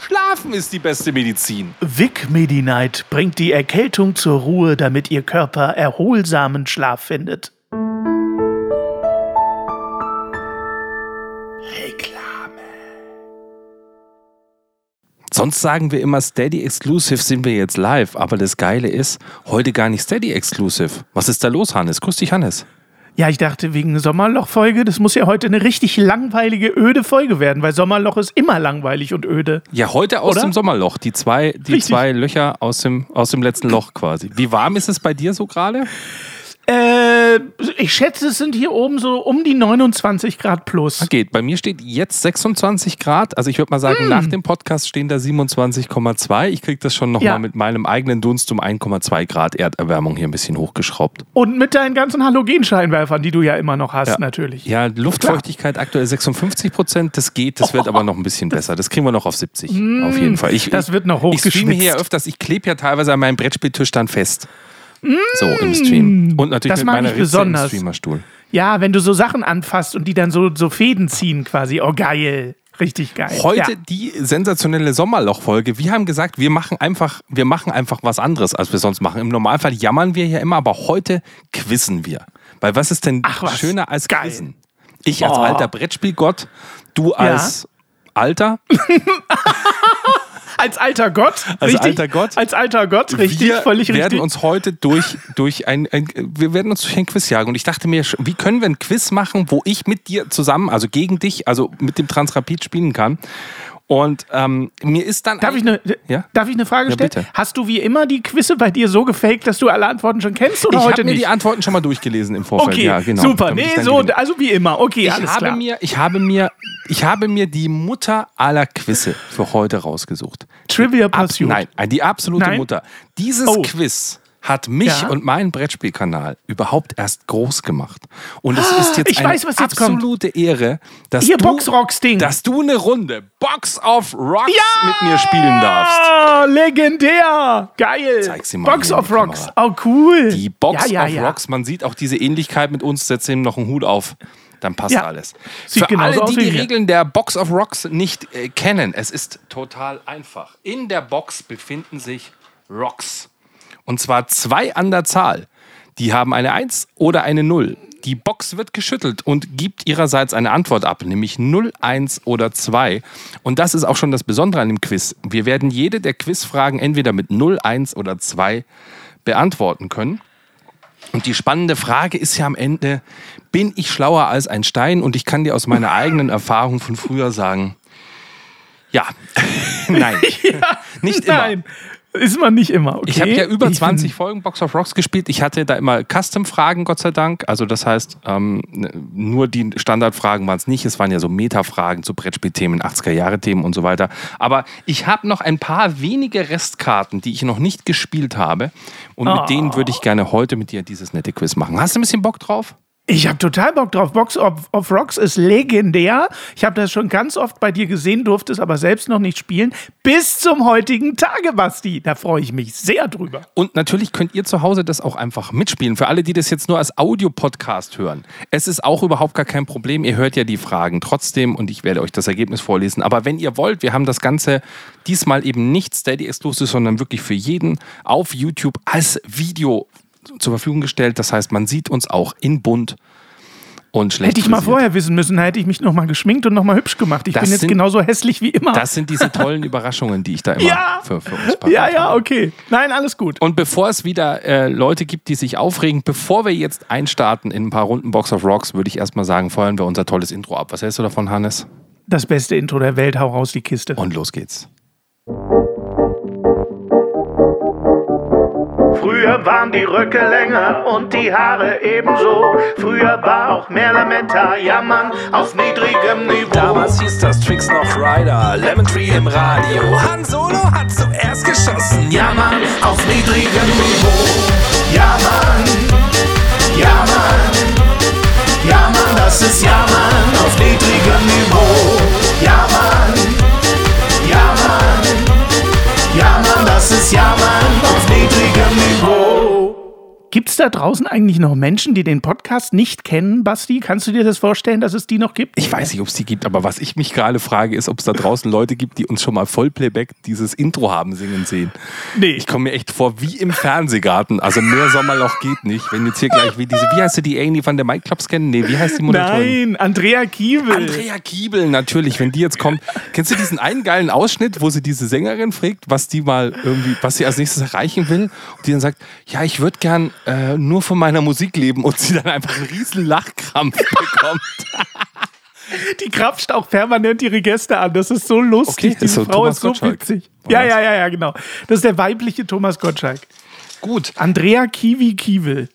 Schlafen ist die beste Medizin. Vic Medi-Night bringt die Erkältung zur Ruhe, damit Ihr Körper erholsamen Schlaf findet. Reklame. Sonst sagen wir immer Steady Exclusive sind wir jetzt live, aber das Geile ist, heute gar nicht Steady Exclusive. Was ist da los, Hannes? Grüß dich, Hannes. Ja, ich dachte wegen Sommerloch-Folge, das muss ja heute eine richtig langweilige, öde Folge werden, weil Sommerloch ist immer langweilig und öde. Ja, heute aus Oder? dem Sommerloch. Die zwei, die zwei Löcher aus dem, aus dem letzten Loch quasi. Wie warm ist es bei dir so gerade? Äh, ich schätze, es sind hier oben so um die 29 Grad plus. Geht. Bei mir steht jetzt 26 Grad. Also ich würde mal sagen, mm. nach dem Podcast stehen da 27,2. Ich kriege das schon nochmal ja. mit meinem eigenen Dunst um 1,2 Grad Erderwärmung hier ein bisschen hochgeschraubt. Und mit deinen ganzen Halogenscheinwerfern, die du ja immer noch hast, ja. natürlich. Ja, Luftfeuchtigkeit Klar. aktuell 56 Prozent. Das geht, das wird oh. aber noch ein bisschen besser. Das kriegen wir noch auf 70. Mm. Auf jeden Fall. Ich, das wird noch hochgeschwitzt. Ich streame hier öfters. Ich klebe ja teilweise an meinem Brettspieltisch dann fest. So im Stream. Und natürlich mit meiner besonders. im Streamerstuhl. Ja, wenn du so Sachen anfasst und die dann so, so Fäden ziehen quasi. Oh, geil. Richtig geil. Heute ja. die sensationelle Sommerloch-Folge. Wir haben gesagt, wir machen einfach, wir machen einfach was anderes, als wir sonst machen. Im Normalfall jammern wir ja immer, aber heute quizzen wir. Weil was ist denn Ach, schöner als geil. quizzen? Ich als oh. alter Brettspielgott, du als ja. alter. als alter Gott. Als richtig? alter Gott. Als alter Gott, richtig, wir völlig richtig. Wir werden uns heute durch, durch ein, ein, wir werden uns durch ein Quiz jagen. Und ich dachte mir, wie können wir ein Quiz machen, wo ich mit dir zusammen, also gegen dich, also mit dem Transrapid spielen kann? Und ähm, mir ist dann. Darf ich, eine, ja? darf ich eine Frage stellen? Ja, Hast du wie immer die Quizze bei dir so gefaked, dass du alle Antworten schon kennst oder ich heute nicht? Ich habe mir die Antworten schon mal durchgelesen im Vorfeld. Okay, ja, genau. super. Nee, so, also wie immer. Okay, ich alles habe klar. Mir, ich, habe mir, ich habe mir die Mutter aller Quizze für heute rausgesucht. Trivia Pursuit. Ab, nein, die absolute nein? Mutter. Dieses oh. Quiz hat mich ja. und meinen Brettspielkanal überhaupt erst groß gemacht. Und es ist jetzt ich eine weiß, absolute kommt. Ehre, dass Hier, du, dass du eine Runde Box of Rocks ja! mit mir spielen darfst. Legendär! Geil! Zeig sie mal Box of Rocks. Oh, cool. Die Box ja, of Rocks. Man sieht auch diese Ähnlichkeit mit uns. Setz ihm noch einen Hut auf dann passt ja. alles. Sieht Für alle, die die Regeln der Box of Rocks nicht äh, kennen, es ist total einfach. In der Box befinden sich Rocks. Und zwar zwei an der Zahl. Die haben eine 1 oder eine 0. Die Box wird geschüttelt und gibt ihrerseits eine Antwort ab, nämlich 0, 1 oder 2. Und das ist auch schon das Besondere an dem Quiz. Wir werden jede der Quizfragen entweder mit 0, 1 oder 2 beantworten können. Und die spannende Frage ist ja am Ende, bin ich schlauer als ein Stein? Und ich kann dir aus meiner eigenen Erfahrung von früher sagen, ja, nein, ja, nicht immer. Ist man nicht immer. Okay. Ich habe ja über 20 Folgen Box of Rocks gespielt. Ich hatte da immer Custom-Fragen, Gott sei Dank. Also das heißt, ähm, nur die Standardfragen waren es nicht. Es waren ja so Meta-Fragen zu Brettspielthemen, 80er-Jahre-Themen und so weiter. Aber ich habe noch ein paar wenige Restkarten, die ich noch nicht gespielt habe. Und oh. mit denen würde ich gerne heute mit dir dieses nette Quiz machen. Hast du ein bisschen Bock drauf? Ich habe total Bock drauf. Box of, of Rocks ist legendär. Ich habe das schon ganz oft bei dir gesehen, durfte es aber selbst noch nicht spielen. Bis zum heutigen Tage, Basti. Da freue ich mich sehr drüber. Und natürlich könnt ihr zu Hause das auch einfach mitspielen. Für alle, die das jetzt nur als Audiopodcast hören. Es ist auch überhaupt gar kein Problem. Ihr hört ja die Fragen trotzdem und ich werde euch das Ergebnis vorlesen. Aber wenn ihr wollt, wir haben das Ganze diesmal eben nicht Steady Exclusive, sondern wirklich für jeden auf YouTube als Video zur Verfügung gestellt. Das heißt, man sieht uns auch in bunt und schlecht. Hätte ich mal vorher wissen müssen, hätte ich mich noch mal geschminkt und noch mal hübsch gemacht. Ich das bin jetzt sind, genauso hässlich wie immer. Das sind diese tollen Überraschungen, die ich da immer ja, für, für uns packe. Ja, ja, okay. Nein, alles gut. Und bevor es wieder äh, Leute gibt, die sich aufregen, bevor wir jetzt einstarten in ein paar Runden Box of Rocks, würde ich erstmal sagen, feuern wir unser tolles Intro ab. Was hältst du davon, Hannes? Das beste Intro der Welt, hau raus die Kiste. Und los geht's. Früher waren die Röcke länger und die Haare ebenso. Früher war auch mehr Lametta, jammern auf niedrigem Niveau. Damals hieß das Tricks noch Rider, Lemon Tree im Radio. Han Solo hat zuerst geschossen, jammern auf niedrigem Niveau. Jammern. Ja, Mann. Ja, Mann, das ist Ja, Mann auf niedrigem Niveau. Ja, Mann. Ja, Mann. Ja, Mann, das ist Ja, Gibt es da draußen eigentlich noch Menschen, die den Podcast nicht kennen, Basti? Kannst du dir das vorstellen, dass es die noch gibt? Ich weiß nicht, ob es die gibt, aber was ich mich gerade frage, ist, ob es da draußen Leute gibt, die uns schon mal Vollplayback dieses Intro haben singen sehen. Nee. Ich komme mir echt vor wie im Fernsehgarten. Also mehr Sommerloch geht nicht. Wenn jetzt hier gleich wie diese, wie heißt du die Amy von der Mike Clubs kennen? Nee, wie heißt die Moderatorin? Nein, Andrea Kiebel. Andrea Kiebel, natürlich. Wenn die jetzt kommt, kennst du diesen einen geilen Ausschnitt, wo sie diese Sängerin fragt, was die mal irgendwie, was sie als nächstes erreichen will? Und die dann sagt, ja, ich würde gern äh, nur von meiner Musik leben und sie dann einfach einen riesen Lachkrampf bekommt. Die krapscht auch permanent ihre Gäste an. Das ist so lustig. Okay, Diese so Frau Thomas ist so Gottschalk. witzig. Ja, ja, ja, ja, genau. Das ist der weibliche Thomas Gottschalk. Gut. Andrea Kiwi Kiewel.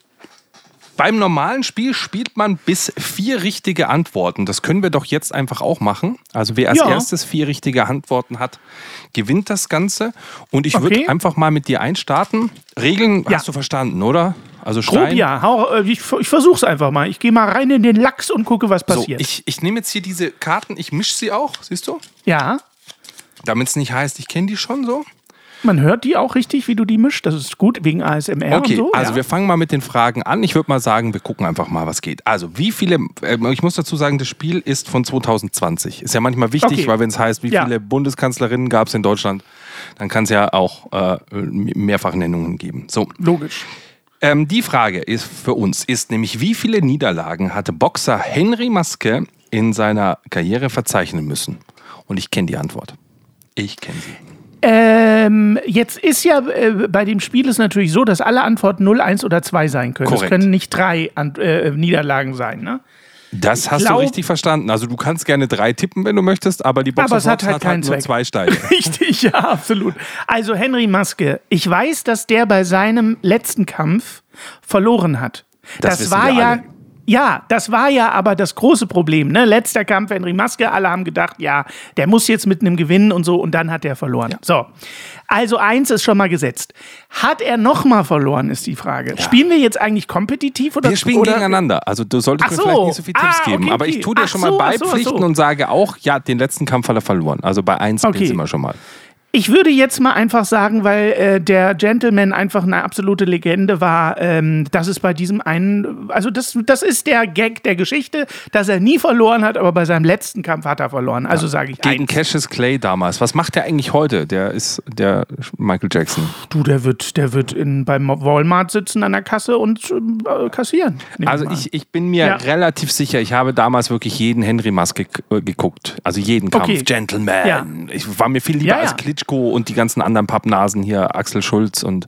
Beim normalen Spiel spielt man bis vier richtige Antworten. Das können wir doch jetzt einfach auch machen. Also wer als ja. erstes vier richtige Antworten hat, gewinnt das Ganze. Und ich okay. würde einfach mal mit dir einstarten. Regeln ja. hast du verstanden, oder? Also Stein. Grob, ja, Hau, äh, ich, ich versuch's einfach mal. Ich gehe mal rein in den Lachs und gucke, was passiert. So, ich, ich nehme jetzt hier diese Karten, ich mische sie auch, siehst du? Ja. Damit es nicht heißt, ich kenne die schon so. Man hört die auch richtig, wie du die mischst. Das ist gut wegen ASMR okay, und so. Also ja. wir fangen mal mit den Fragen an. Ich würde mal sagen, wir gucken einfach mal, was geht. Also wie viele, äh, ich muss dazu sagen, das Spiel ist von 2020. Ist ja manchmal wichtig, okay. weil wenn es heißt, wie ja. viele Bundeskanzlerinnen gab es in Deutschland, dann kann es ja auch äh, Mehrfachnennungen geben. So. Logisch. Ähm, die Frage ist für uns ist nämlich, wie viele Niederlagen hatte Boxer Henry Maske in seiner Karriere verzeichnen müssen? Und ich kenne die Antwort. Ich kenne sie. Ähm, jetzt ist ja äh, bei dem Spiel ist natürlich so, dass alle Antworten 0, 1 oder 2 sein können. Es können nicht drei An äh, Niederlagen sein, ne? Das hast glaub, du richtig verstanden. Also du kannst gerne drei tippen, wenn du möchtest, aber die Box aber es hat, halt, hat halt nur zwei Steine. richtig, ja, absolut. Also Henry Maske, ich weiß, dass der bei seinem letzten Kampf verloren hat. Das, das war ja. Ja, das war ja aber das große Problem. Ne? Letzter Kampf Henry Maske, alle haben gedacht, ja, der muss jetzt mit einem gewinnen und so und dann hat er verloren. Ja. So, also eins ist schon mal gesetzt. Hat er nochmal verloren, ist die Frage. Ja. Spielen wir jetzt eigentlich kompetitiv oder Wir spielen oder? gegeneinander. Also du solltest so. mir vielleicht nicht so viele Tipps ah, geben, okay, aber ich tue dir schon mal so, beipflichten so, und sage auch, ja, den letzten Kampf hat er verloren. Also bei eins okay. sind wir schon mal. Ich würde jetzt mal einfach sagen, weil äh, der Gentleman einfach eine absolute Legende war, ähm, dass es bei diesem einen, also das, das ist der Gag der Geschichte, dass er nie verloren hat, aber bei seinem letzten Kampf hat er verloren. Also ja. sage ich Gegen eins. Cassius Clay damals. Was macht der eigentlich heute? Der ist der Michael Jackson. Du, der wird, der wird in, beim Walmart sitzen an der Kasse und äh, kassieren. Also ich, ich bin mir ja. relativ sicher, ich habe damals wirklich jeden Henry Maske äh, geguckt. Also jeden Kampf. Okay. Gentleman. Ja. Ich war mir viel lieber als Klitsch Klitschko und die ganzen anderen Pappnasen hier, Axel Schulz und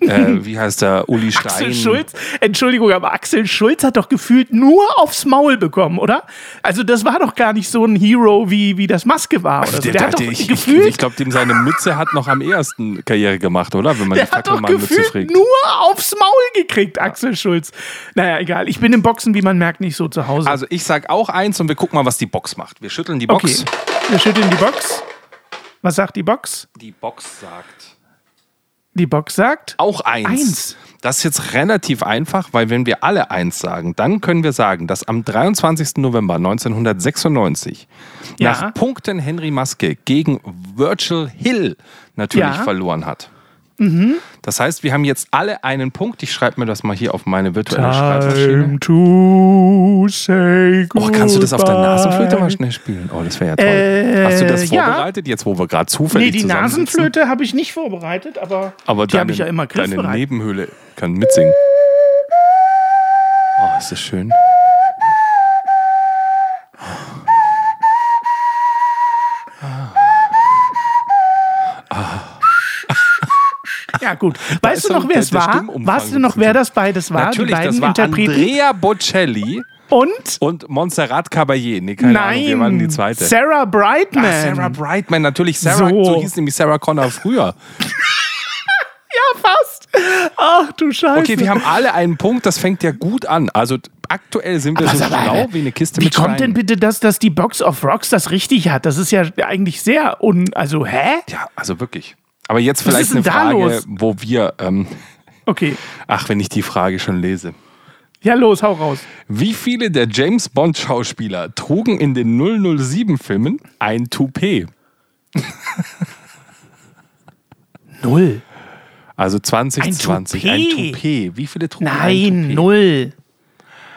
äh, wie heißt der, Uli Stein. Axel Schulz, Entschuldigung, aber Axel Schulz hat doch gefühlt nur aufs Maul bekommen, oder? Also das war doch gar nicht so ein Hero, wie, wie das Maske war. Oder so. der, der hat doch ich, gefühlt... Ich, ich glaube, dem seine Mütze hat noch am ehesten Karriere gemacht, oder? Wenn man der die hat doch gefühlt nur aufs Maul gekriegt, Axel. Schulz. Naja, egal. Ich bin im Boxen, wie man merkt, nicht so zu Hause. Also ich sag auch eins und wir gucken mal, was die Box macht. Wir schütteln die Box. Okay. Wir schütteln die Box. Was sagt die Box? Die Box sagt. Die Box sagt? Auch eins. eins. Das ist jetzt relativ einfach, weil wenn wir alle eins sagen, dann können wir sagen, dass am 23. November 1996 ja. nach Punkten Henry Maske gegen Virgil Hill natürlich ja. verloren hat. Mhm. Das heißt, wir haben jetzt alle einen Punkt. Ich schreibe mir das mal hier auf meine virtuelle Time Schreibmaschine. To say oh, kannst du das auf der Nasenflöte mal schnell spielen? Oh, das wäre ja toll. Äh, Hast du das vorbereitet, ja. jetzt wo wir gerade zufällig Nee, die Nasenflöte habe ich nicht vorbereitet, aber, aber die habe ich ja immer griffbereit. Deine Nebenhöhle kann mitsingen. Oh, ist das schön. Ja, gut. Weißt du noch, wer es war? Weißt du noch, wer das beides war? Natürlich, die beiden das war Interpreten? Andrea Bocelli. Und? Und Montserrat Caballé. Nee, keine Nein, Ahnung, wir waren die zweite. Sarah Brightman. Ach, Sarah Brightman, natürlich. Sarah, so, so hieß nämlich Sarah Connor früher. ja, fast. Ach du Scheiße. Okay, wir haben alle einen Punkt, das fängt ja gut an. Also aktuell sind wir aber so schlau wie eine Kiste wie mit Wie kommt denn bitte das, dass die Box of Rocks das richtig hat? Das ist ja eigentlich sehr un... Also, hä? Ja, also wirklich. Aber jetzt vielleicht eine Frage, los? wo wir. Ähm, okay. Ach, wenn ich die Frage schon lese. Ja, los, hau raus. Wie viele der James Bond-Schauspieler trugen in den 007-Filmen ein Toupet? Null. Also 2020, ein Toupet. Ein Toupet. Wie viele trugen Nein, ein Toupet? null.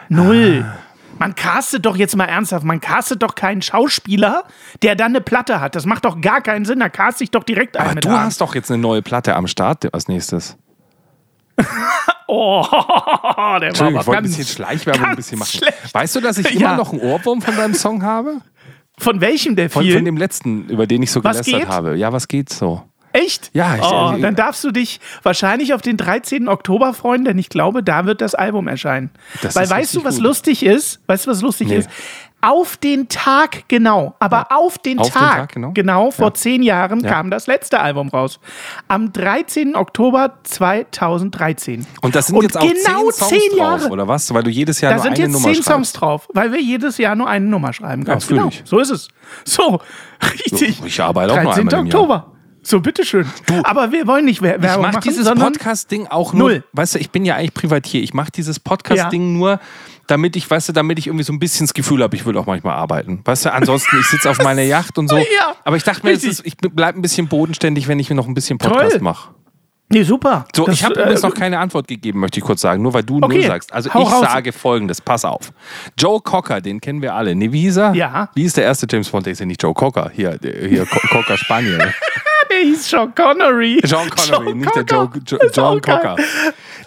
Null. Ah. Man castet doch jetzt mal ernsthaft, man castet doch keinen Schauspieler, der dann eine Platte hat. Das macht doch gar keinen Sinn. Da cast ich doch direkt einen. Aber du an. hast doch jetzt eine neue Platte am Start als nächstes. oh, der war ich wollte ein bisschen Schleichwerbung ein bisschen machen. Schlecht. Weißt du, dass ich immer ja. noch einen Ohrwurm von deinem Song habe? Von welchem der viel? Von, von dem letzten, über den ich so was gelästert geht? habe. Ja, was geht so? Echt? Ja, ich, oh, dann darfst du dich wahrscheinlich auf den 13. Oktober freuen, denn ich glaube, da wird das Album erscheinen. Das Weil weißt du, was gut. lustig ist? Weißt du, was lustig nee. ist? Auf den Tag genau, aber ja. auf, den, auf Tag, den, Tag, genau, genau vor ja. zehn Jahren ja. kam das letzte Album raus. Am 13. Oktober 2013. Und das sind Und jetzt auch genau zehn, Songs zehn Jahre. Drauf, oder was? Weil du jedes Jahr da nur eine Nummer schreibst. Da sind jetzt zehn Songs drauf, weil wir jedes Jahr nur eine Nummer schreiben. Ganz genau. So ist es. So, richtig. Ich arbeite auch 13. noch einmal Oktober. So, bitteschön. Du, Aber wir wollen nicht Werbung Ich mache dieses Podcast-Ding auch nur, null. weißt du, ich bin ja eigentlich Privatier. Ich mache dieses Podcast-Ding ja. nur, damit ich, weißt du, damit ich irgendwie so ein bisschen das Gefühl habe, ich will auch manchmal arbeiten. Weißt du, ansonsten, ich sitze auf meiner Yacht und so. Ja, Aber ich dachte mir, ist, ich bleibe ein bisschen bodenständig, wenn ich mir noch ein bisschen Podcast mache. Nee, super. So, das, ich habe äh, übrigens noch keine Antwort gegeben, möchte ich kurz sagen, nur weil du okay. nur sagst. Also Hau ich raus. sage folgendes, pass auf. Joe Cocker, den kennen wir alle. Nee, wie hieß er? Ja. Wie ist der erste James Bond? Der ist ja nicht Joe Cocker. Hier, hier Cocker Spaniel. der hieß Sean Connery. Sean Connery, John nicht Cocker. der Joe, jo, John Cocker.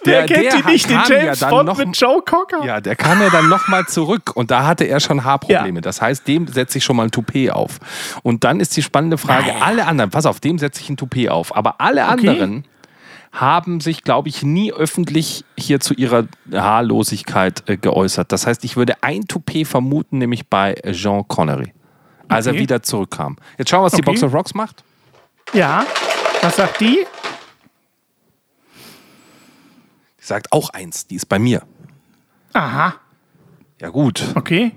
Der, Wer kennt der die nicht, den James ja Bond noch, mit Joe Cocker? Ja, der kam ja dann nochmal zurück und da hatte er schon Haarprobleme. Ja. Das heißt, dem setze ich schon mal ein Toupet auf. Und dann ist die spannende Frage, Nein. alle anderen, pass auf, dem setze ich ein Toupet auf, aber alle okay. anderen haben sich, glaube ich, nie öffentlich hier zu ihrer Haarlosigkeit äh, geäußert. Das heißt, ich würde ein Toupet vermuten, nämlich bei Jean Connery, als okay. er wieder zurückkam. Jetzt schauen wir, was okay. die Box of Rocks macht. Ja, was sagt die? Die sagt auch eins, die ist bei mir. Aha. Ja, gut. Okay.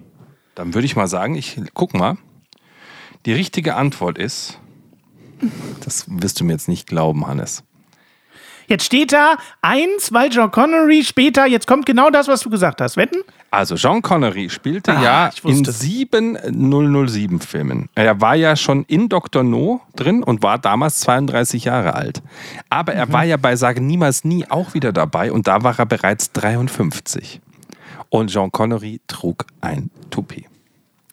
Dann würde ich mal sagen, ich guck mal. Die richtige Antwort ist, das wirst du mir jetzt nicht glauben, Hannes. Jetzt steht da eins, weil John Connery später, jetzt kommt genau das, was du gesagt hast. Wetten? Also John Connery spielte ah, ja in sieben 007-Filmen. Er war ja schon in Dr. No drin und war damals 32 Jahre alt. Aber er mhm. war ja bei Sagen Niemals Nie auch wieder dabei und da war er bereits 53. Und John Connery trug ein Toupet.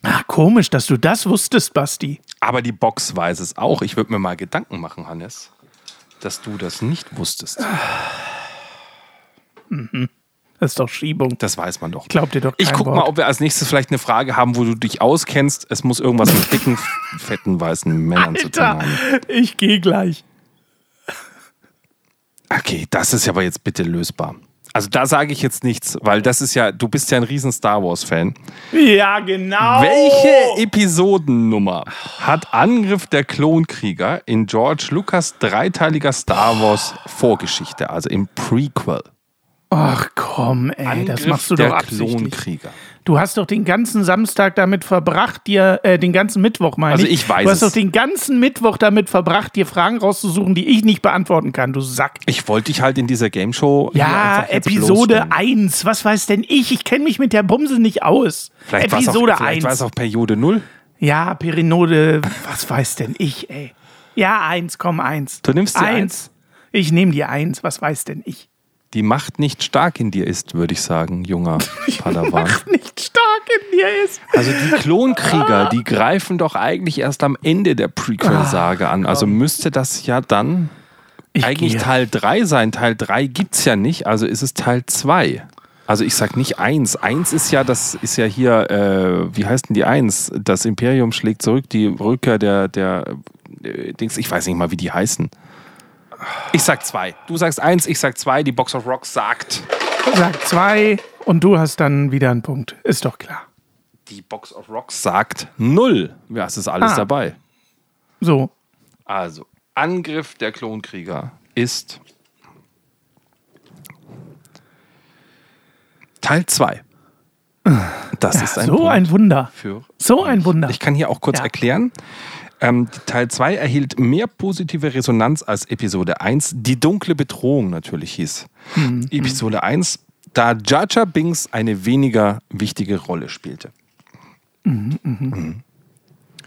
Ah, komisch, dass du das wusstest, Basti. Aber die Box weiß es auch. Ich würde mir mal Gedanken machen, Hannes dass du das nicht wusstest. Mhm. Das ist doch Schiebung. Das weiß man doch. Glaubt dir doch Ich guck Wort. mal, ob wir als nächstes vielleicht eine Frage haben, wo du dich auskennst. Es muss irgendwas mit dicken, fetten, weißen Männern Alter, zu tun haben. Ich gehe gleich. Okay, das ist aber jetzt bitte lösbar. Also da sage ich jetzt nichts, weil das ist ja, du bist ja ein riesen Star Wars-Fan. Ja, genau. Welche Episodennummer hat Angriff der Klonkrieger in George Lucas dreiteiliger Star Wars Vorgeschichte, also im Prequel? Ach komm, ey, Angriff das machst du doch absichtlich. Klonkrieger. Du hast doch den ganzen Samstag damit verbracht, dir äh, den ganzen Mittwoch meine Also ich weiß Du hast es. doch den ganzen Mittwoch damit verbracht, dir Fragen rauszusuchen, die ich nicht beantworten kann, du Sack. Ich wollte dich halt in dieser Game Show Ja, Episode 1, was weiß denn ich? Ich kenne mich mit der Bumse nicht aus. Vielleicht Episode auch, vielleicht 1. war es auch Periode 0. Ja, Perinode, was weiß denn ich, ey? Ja, 1, komm, 1. Du nimmst die 1. Ich nehme die 1, was weiß denn ich? Die Macht nicht stark in dir ist, würde ich sagen, junger Padawan. Die Macht nicht stark in dir ist. Also die Klonkrieger, die greifen doch eigentlich erst am Ende der Prequel-Sage an. Also müsste das ja dann ich eigentlich gehe. Teil 3 sein. Teil 3 gibt es ja nicht, also ist es Teil 2. Also ich sag nicht 1. 1 ist ja, das ist ja hier, äh, wie heißt denn die 1? Das Imperium schlägt zurück, die Rückkehr der, der äh, Dings, ich weiß nicht mal, wie die heißen. Ich sag zwei. Du sagst eins, ich sag zwei. Die Box of Rocks sagt. Sagt zwei und du hast dann wieder einen Punkt. Ist doch klar. Die Box of Rocks sagt null. Ja, es ist alles ah. dabei. So. Also, Angriff der Klonkrieger ist Teil 2. Das ja, ist ein so Punkt ein Wunder. Für so ein Wunder. Ich kann hier auch kurz ja. erklären. Ähm, Teil 2 erhielt mehr positive Resonanz als Episode 1. Die dunkle Bedrohung natürlich hieß. Mhm. Episode 1 da Jaja Binks eine weniger wichtige Rolle spielte. Mhm, mh. mhm.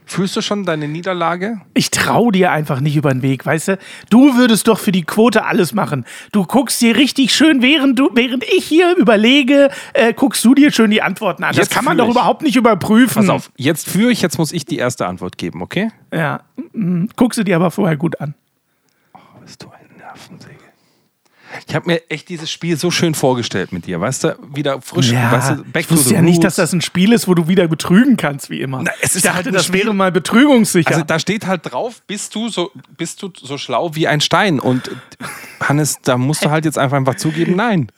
Fühlst du schon deine Niederlage? Ich traue dir einfach nicht über den Weg, weißt du? Du würdest doch für die Quote alles machen. Du guckst dir richtig schön, während, du, während ich hier überlege, äh, guckst du dir schön die Antworten an. Jetzt das kann man doch ich. überhaupt nicht überprüfen. Pass auf, jetzt führe ich, jetzt muss ich die erste Antwort geben, okay? Ja. Mhm. Guckst du dir aber vorher gut an. Oh, bist du ein Nervensäge. Ich habe mir echt dieses Spiel so schön vorgestellt mit dir, weißt du, wieder frisch, ja, weißt du, back ich wusste ja roots. nicht, dass das ein Spiel ist, wo du wieder betrügen kannst, wie immer. Na, es ist ich dachte, das Spiel. wäre mal betrügungssicher. Also da steht halt drauf, bist du so, bist du so schlau wie ein Stein und Hannes, da musst du halt jetzt einfach, einfach zugeben, nein.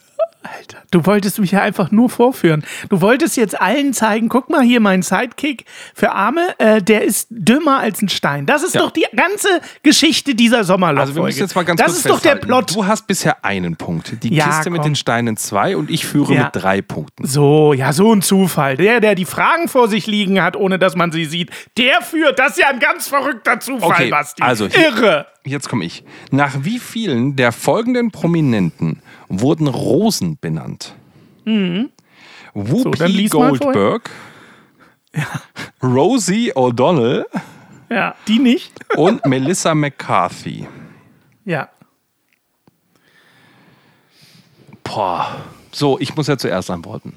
Alter, du wolltest mich ja einfach nur vorführen. Du wolltest jetzt allen zeigen, guck mal hier, mein Sidekick für Arme, äh, der ist dümmer als ein Stein. Das ist ja. doch die ganze Geschichte dieser Sommerlauf. Also wir müssen jetzt mal ganz das kurz ist doch der Plot. Du hast bisher einen Punkt, die ja, Kiste komm. mit den Steinen zwei und ich führe ja. mit drei Punkten. So, ja, so ein Zufall. Der, der die Fragen vor sich liegen hat, ohne dass man sie sieht, der führt. Das ist ja ein ganz verrückter Zufall, okay, Basti. Also, Irre. Jetzt komme ich. Nach wie vielen der folgenden Prominenten wurden Rosen benannt? Mhm. Whoopi so, Goldberg, ja. Rosie O'Donnell ja, die nicht. und Melissa McCarthy. Ja. Boah. So, ich muss ja zuerst antworten.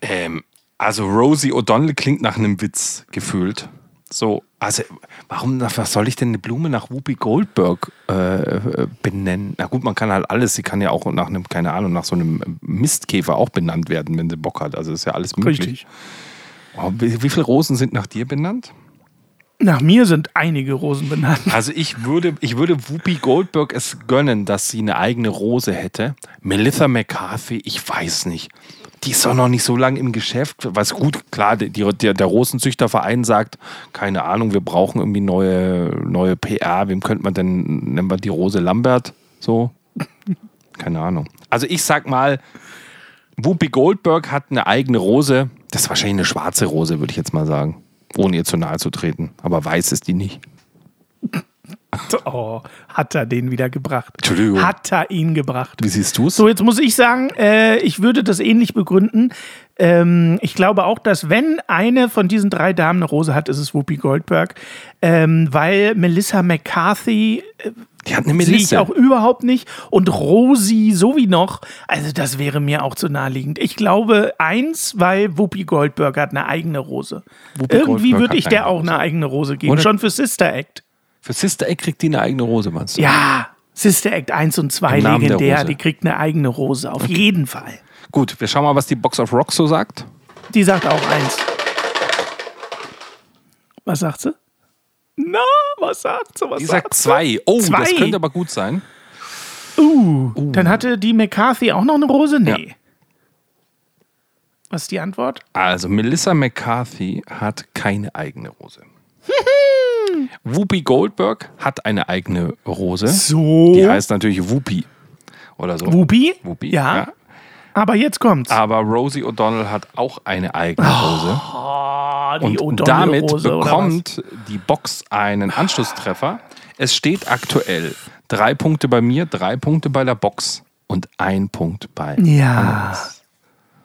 Ähm, also Rosie O'Donnell klingt nach einem Witz gefühlt. So, also warum was soll ich denn eine Blume nach Whoopi Goldberg äh, benennen? Na gut, man kann halt alles, sie kann ja auch nach einem, keine Ahnung, nach so einem Mistkäfer auch benannt werden, wenn sie Bock hat. Also ist ja alles möglich. Richtig. Oh, wie, wie viele Rosen sind nach dir benannt? Nach mir sind einige Rosen benannt. Also ich würde, ich würde Whoopi Goldberg es gönnen, dass sie eine eigene Rose hätte. Melissa McCarthy, ich weiß nicht die ist doch noch nicht so lange im Geschäft. Was gut, klar, die, der, der Rosenzüchterverein sagt, keine Ahnung, wir brauchen irgendwie neue, neue PR. Wem könnte man denn, nennen wir die Rose Lambert? So? Keine Ahnung. Also ich sag mal, Whoopi Goldberg hat eine eigene Rose. Das ist wahrscheinlich eine schwarze Rose, würde ich jetzt mal sagen. Ohne ihr zu nahe zu treten. Aber weiß ist die nicht. Oh, hat er den wieder gebracht. Entschuldigung. Hat er ihn gebracht. Wie siehst du es? So, jetzt muss ich sagen, äh, ich würde das ähnlich begründen. Ähm, ich glaube auch, dass wenn eine von diesen drei Damen eine Rose hat, ist es Whoopi Goldberg. Ähm, weil Melissa McCarthy. Äh, die hat eine Melissa. Sehe ich auch überhaupt nicht. Und Rosie so wie noch. Also, das wäre mir auch zu naheliegend. Ich glaube, eins, weil Whoopi Goldberg hat eine eigene Rose. Whoopi Irgendwie würde ich der auch eine eigene Rose geben. Oder? Schon für Sister Act. Für Sister Act kriegt die eine eigene Rose, meinst du? Ja, Sister Act 1 und 2 legendär, die kriegt eine eigene Rose, auf okay. jeden Fall. Gut, wir schauen mal, was die Box of Rocks so sagt. Die sagt auch eins. Was sagt sie? Na, was sagt sie? Was die sagt, sagt zwei. Oh, zwei. das könnte aber gut sein. Uh, uh, dann hatte die McCarthy auch noch eine Rose? Nee. Ja. Was ist die Antwort? Also, Melissa McCarthy hat keine eigene Rose. Whoopi Goldberg hat eine eigene Rose. So. Die heißt natürlich Whoopi. Oder so. Whoopi? Whoopi, ja. ja. Aber jetzt kommt's. Aber Rosie O'Donnell hat auch eine eigene Rose. Oh, die und damit bekommt die Box einen Anschlusstreffer. Es steht aktuell drei Punkte bei mir, drei Punkte bei der Box und ein Punkt bei Ja. Anders.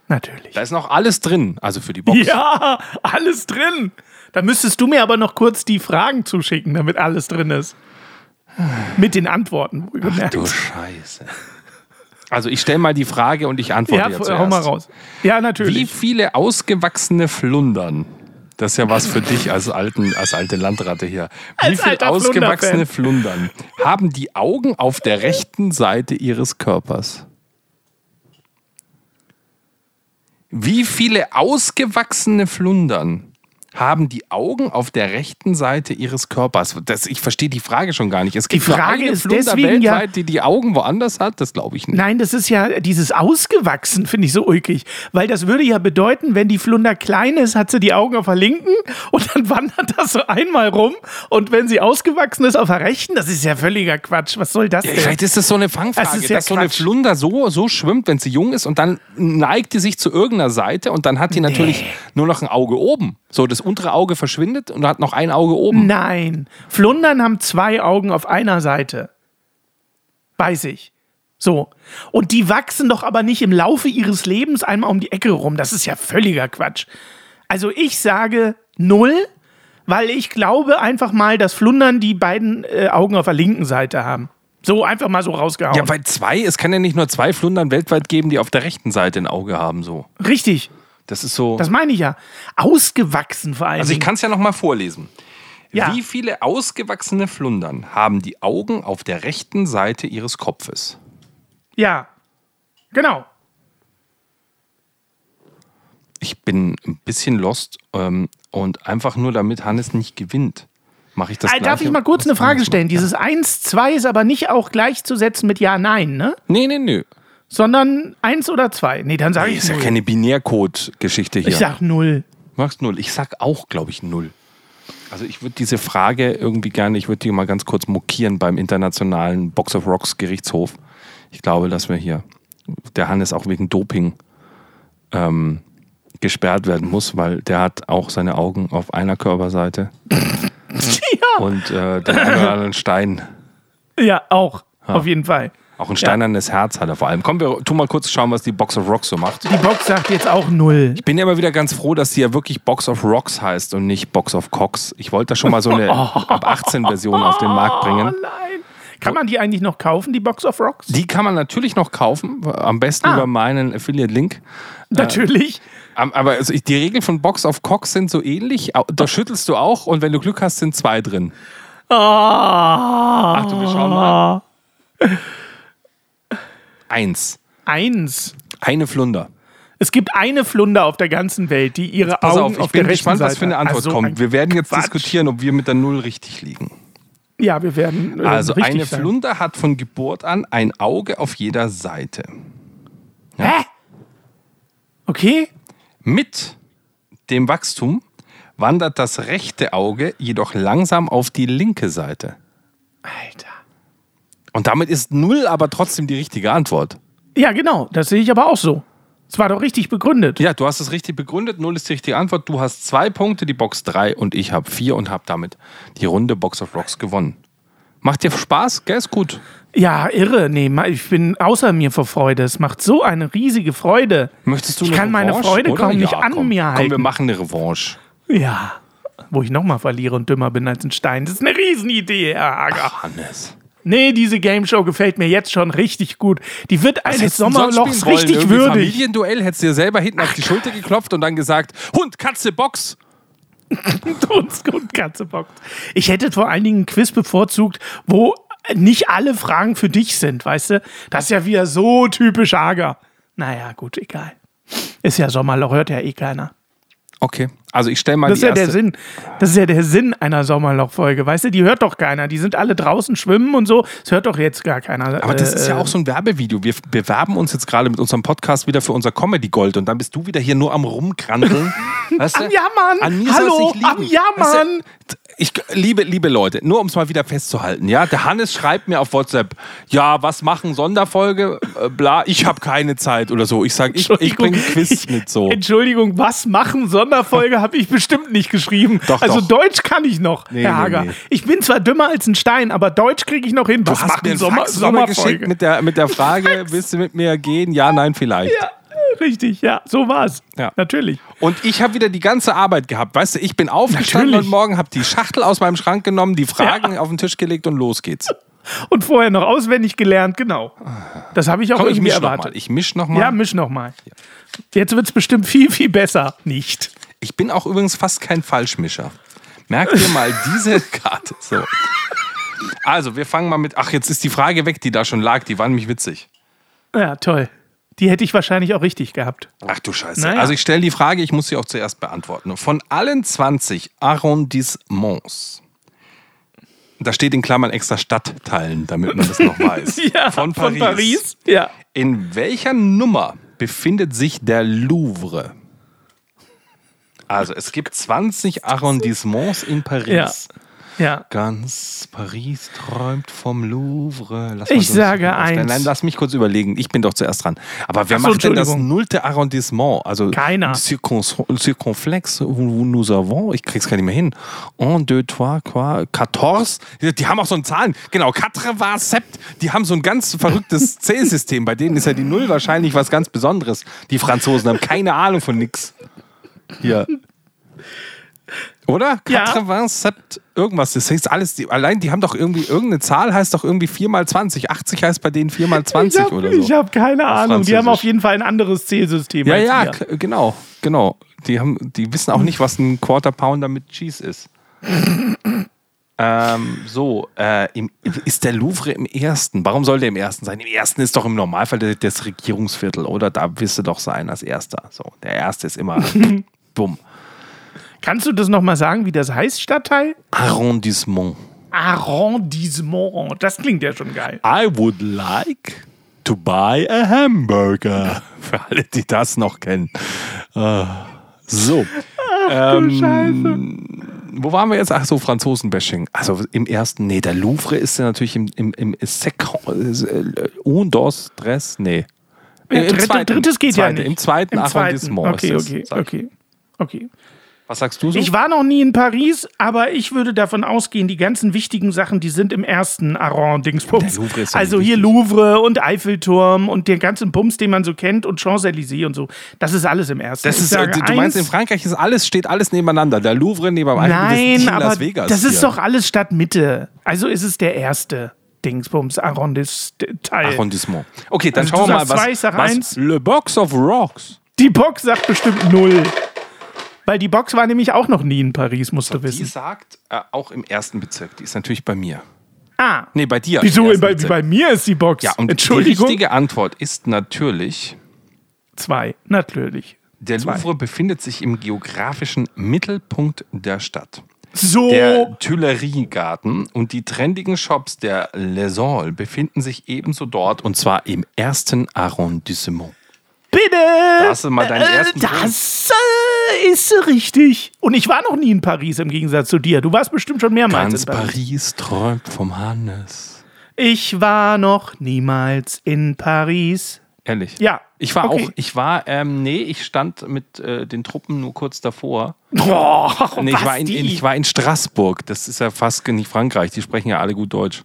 Natürlich. Da ist noch alles drin, also für die Box. Ja, alles drin. Da müsstest du mir aber noch kurz die Fragen zuschicken, damit alles drin ist. Mit den Antworten. Ach du Scheiße. Also ich stelle mal die Frage und ich antworte ja, jetzt. Ja, hau mal raus. Ja, natürlich. Wie viele ausgewachsene Flundern, das ist ja was für dich als, alten, als alte Landratte hier, wie viele ausgewachsene Flundern haben die Augen auf der rechten Seite ihres Körpers? Wie viele ausgewachsene Flundern haben die Augen auf der rechten Seite ihres Körpers. Das, ich verstehe die Frage schon gar nicht. Es gibt die Frage eine ist Flunder deswegen weltweit, ja, die die Augen woanders hat. Das glaube ich nicht. Nein, das ist ja dieses ausgewachsen, finde ich so ulkig. Weil das würde ja bedeuten, wenn die Flunder klein ist, hat sie die Augen auf der linken und dann wandert das so einmal rum. Und wenn sie ausgewachsen ist auf der rechten, das ist ja völliger Quatsch. Was soll das ja, denn? Vielleicht ist das so eine Fangfrage, das ja dass Quatsch. so eine Flunder so, so schwimmt, wenn sie jung ist und dann neigt die sich zu irgendeiner Seite und dann hat die natürlich nee. nur noch ein Auge oben. So, das untere Auge verschwindet und hat noch ein Auge oben. Nein. Flundern haben zwei Augen auf einer Seite. Bei sich. So. Und die wachsen doch aber nicht im Laufe ihres Lebens einmal um die Ecke rum. Das ist ja völliger Quatsch. Also ich sage null, weil ich glaube einfach mal, dass Flundern die beiden äh, Augen auf der linken Seite haben. So einfach mal so rausgehauen. Ja, weil zwei, es kann ja nicht nur zwei Flundern weltweit geben, die auf der rechten Seite ein Auge haben, so. Richtig. Das ist so. Das meine ich ja. Ausgewachsen vor allem. Also ich kann es ja noch mal vorlesen. Ja. Wie viele ausgewachsene Flundern haben die Augen auf der rechten Seite ihres Kopfes? Ja. Genau. Ich bin ein bisschen lost ähm, und einfach nur damit Hannes nicht gewinnt, mache ich das Äh, Darf ich mal kurz eine Frage stellen? Dieses 1, 2 ist aber nicht auch gleichzusetzen mit Ja, Nein, ne? Nee, nee, nee. Sondern 1 oder 2. Nee, dann sage Nee, ich ist ja null. keine Binärcode-Geschichte hier. Ich sag null. Magst null? Ich sag auch, glaube ich, null. Also ich würde diese Frage irgendwie gerne, ich würde die mal ganz kurz mokieren beim internationalen Box of Rocks Gerichtshof. Ich glaube, dass wir hier, der Hannes auch wegen Doping ähm, gesperrt werden muss, weil der hat auch seine Augen auf einer Körperseite Ja, und äh, den anderen Stein. ja auch. Auf jeden Fall. Auch ein steinernes Herz hat er vor allem. Kommen wir tu mal kurz schauen, was die Box of Rocks so macht. Die Box sagt jetzt auch null. Ich bin ja immer wieder ganz froh, dass sie ja wirklich Box of Rocks heißt und nicht Box of Cocks. Ich wollte da schon mal so eine ab 18 Version auf den Markt Oh bringen. nein. Kann man die eigentlich noch kaufen, die Box of Rocks? Die kann man natürlich noch kaufen, am besten Ah. über meinen Affiliate-Link. Natürlich. Am- Aber also die Regeln von Box of Cocks sind so ähnlich. Da schüttelst du auch und wenn du Glück hast, sind zwei drin. Ah. Achtung, wir schauen mal. Eins. Eins. Eine Flunder. Es gibt eine Flunder auf der ganzen Welt, die ihre Pass Augen auf, ich auf bin der gespannt, Seite was für eine Antwort Also ein kommt. Wir werden jetzt Quatsch. diskutieren, ob wir mit der Null richtig liegen. Ja, wir werden. äh, Also eine sein. Flunder hat von Geburt an ein Auge auf jeder Seite. Hä? Okay. Mit dem Wachstum wandert das rechte Auge jedoch langsam auf die linke Seite. Alter. Und damit ist null aber trotzdem die richtige Antwort. Ja, genau. Das sehe ich aber auch so. Es war doch richtig begründet. Ja, du hast es richtig begründet. Null ist die richtige Antwort. Du hast zwei Punkte, die Box drei und ich habe vier und habe damit die Runde Box of Rocks gewonnen. Macht dir Spaß? Gell, ist gut. Ja, irre. Nee, ich bin außer mir vor Freude. Es macht so eine riesige Freude. Möchtest du Ich eine kann meine Revanche, Freude oder? kaum nicht ja, an komm. mir Komm, wir halten. machen eine Revanche. Ja. Wo ich nochmal verliere und dümmer bin als ein Stein. Das ist eine Riesenidee, Herr Hager. Hannes. Nee, diese Game Show gefällt mir jetzt schon richtig gut. Die wird eines Sommerlochs richtig Irgendwie würdig. Familienduell hättest du dir selber hinten auf die Schulter geklopft und dann gesagt, Hund, Katze, Box. und, und Katze bockt. Ich hätte vor allen Dingen ein Quiz bevorzugt, wo nicht alle Fragen für dich sind, weißt du? Das ist ja wieder so typisch Hager. Naja, gut, egal. Ist ja Sommerloch, hört ja eh keiner. Okay, also ich stelle mal Das ist die ja der. Sinn. Das ist ja der Sinn einer Sommerloch-Folge. Weißt du, die hört doch keiner. Die sind alle draußen schwimmen und so. Das hört doch jetzt gar keiner. Aber das Äh, ist ja auch so ein Werbevideo. Wir bewerben uns jetzt gerade mit unserem Podcast wieder für unser Comedy Gold und dann bist du wieder hier nur am rumkrandeln. weißt du? Am Jammern. An mir Hallo, am Jammern. Weißt du, ich, liebe, liebe Leute, nur um es mal wieder festzuhalten, ja, der Hannes schreibt mir auf WhatsApp, ja, was machen, Sonderfolge, äh, bla, ich habe keine Zeit oder so. Ich sage, ich, ich bringe Quiz mit so. Entschuldigung, was machen? Sonderfolge habe ich bestimmt nicht geschrieben. Doch, also doch. Deutsch kann ich noch, Nee, Herr nee, Hager. nee. Ich bin zwar dümmer als ein Stein, aber Deutsch kriege ich noch hin. Was Du hast mir einen Sommer, Fax nochmal geschickt mit der, mit der Frage, willst du mit mir gehen? Ja, nein, vielleicht. Ja, richtig, ja, so war's. Ja. Natürlich. Und ich habe wieder die ganze Arbeit gehabt. Weißt du, ich bin aufgestanden Natürlich. und morgen habe die Schachtel aus meinem Schrank genommen, die Fragen auf den Tisch gelegt und los geht's. Und vorher noch auswendig gelernt, genau. Das habe ich auch Komm, ich irgendwie noch erwartet. mal. Ich misch noch mal. Ja, misch noch mal. Jetzt wird's bestimmt viel, viel besser. Nicht. Ich bin auch übrigens fast kein Falschmischer. Merkt ihr mal diese Karte. So. Also, wir fangen mal mit. Ach, jetzt ist die Frage weg, die da schon lag. Die war nämlich witzig. Ja, toll. Die hätte ich wahrscheinlich auch richtig gehabt. Ach du Scheiße. Naja. Also, ich stelle die Frage, ich muss sie auch zuerst beantworten. Von allen 20 Arrondissements, da steht in Klammern extra Stadtteilen, damit man das noch weiß. von Paris. Ja. In welcher Nummer befindet sich der Louvre? Also, es gibt 20 Arrondissements in Paris. Ja. Ja. Ganz Paris träumt vom Louvre. Ich sage eins. Nein, lass mich kurz überlegen. Ich bin doch zuerst dran. Aber wer so, macht denn das nullte Arrondissement? Also Keiner. Circonflex, où nous avons, ich krieg's gar nicht mehr hin. Un, deux, trois, quoi, quatorze. Die haben auch so ein Zahlen. Genau, quatre var sept. Die haben so ein ganz verrücktes Zählsystem. Bei denen ist ja die Null wahrscheinlich was ganz Besonderes. Die Franzosen haben keine Ahnung von nix. Hier. Oder? Ja. 87 irgendwas. Das heißt alles, die, allein die haben doch irgendwie, irgendeine Zahl heißt doch irgendwie 4 mal 20. 80 heißt bei denen 4 mal 20 hab, oder so. Ich habe keine Ahnung. Die haben auf jeden Fall ein anderes Zählsystem. Ja, ja, wir. genau, genau. Die, haben, die wissen auch nicht, was ein Quarter Pounder mit Cheese ist. ähm, so, äh, im, ist der Louvre im ersten? Warum soll der im ersten sein? Im ersten ist doch im Normalfall das Regierungsviertel, oder? Da wirst du doch sein als erster. So, der erste ist immer bumm. Kannst du das nochmal sagen, wie das heißt, Stadtteil? Arrondissement. Arrondissement. Das klingt ja schon geil. I would like to buy a hamburger. Für alle, die das noch kennen. Uh, so. Ach, ähm, Scheiße. Wo waren wir jetzt? Ach so, Franzosen-Bashing. Also im ersten, nee, der Louvre ist ja natürlich im, im, im Second, äh, un, dos, tres, nee. Im dritte, zweiten, drittes geht zweite, ja nicht. Im zweiten Im Arrondissement. Okay, okay, okay, okay. Was sagst du so? Ich war noch nie in Paris, aber ich würde davon ausgehen, die ganzen wichtigen Sachen, die sind im ersten Aron-Dingsbums. Also hier Louvre und Eiffelturm und den ganzen Bums, den man so kennt und Champs-Élysées und so. Das ist alles im ersten. Das ist, sage, du meinst, in Frankreich ist alles, steht alles nebeneinander. Der Louvre neben dem Eiffelturm. Nein, aber Las Vegas das ist hier. doch alles Stadtmitte. Also ist es der erste. Dingsbums, Arrondissement. Arrondissement. Okay, dann also schauen wir mal, was, zwei, was eins. Le Box of Rocks. Die Box sagt bestimmt null. Weil die Box war nämlich auch noch nie in Paris, musst so, du wissen. Die sagt äh, auch im ersten Bezirk. Die ist natürlich bei mir. Ah. Nee, bei dir. Wieso? Bei, bei, mir ist die Box. Ja, und Entschuldigung. die richtige Antwort ist natürlich. Zwei, natürlich. Der Zwei. Louvre befindet sich im geografischen Mittelpunkt der Stadt. So. Der Tuileriegarten und die trendigen Shops der Les Halles befinden sich ebenso dort und zwar im ersten Arrondissement. Bitte! Da hast du mal deinen äh, ersten. Das äh, ist richtig. Und ich war noch nie in Paris im Gegensatz zu dir. Du warst bestimmt schon mehrmals Ganz in Paris. Paris träumt vom Hannes. Ich war noch niemals in Paris. Ehrlich? Ja. Ich war okay. auch, ich war, ähm, nee, ich stand mit äh, den Truppen nur kurz davor. Oh, nee, ich, war in, in, ich war in Straßburg. Das ist ja fast nicht Frankreich. Die sprechen ja alle gut Deutsch.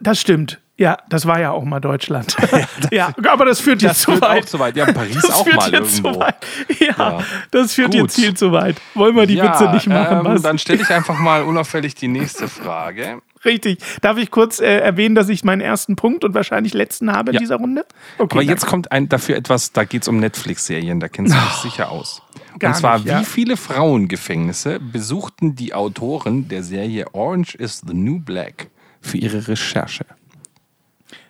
Das stimmt. Ja, das war ja auch mal Deutschland. ja, aber das führt jetzt das zu führt weit. Auch zu weit. Ja, Paris das auch führt mal jetzt irgendwo. Zu weit. Ja, ja, das führt Gut. jetzt viel zu weit. Wollen wir die ja, Witze nicht machen? Ähm, dann stelle ich einfach mal unauffällig die nächste Frage. Richtig. Darf ich kurz äh, erwähnen, dass ich meinen ersten Punkt und wahrscheinlich letzten habe in ja. dieser Runde? Okay, Aber jetzt kommt ein, dafür etwas, da geht es um Netflix-Serien, da kennst du dich oh, sicher aus. und zwar, nicht, ja. wie viele Frauengefängnisse besuchten die Autoren der Serie Orange is the New Black für ihre Recherche?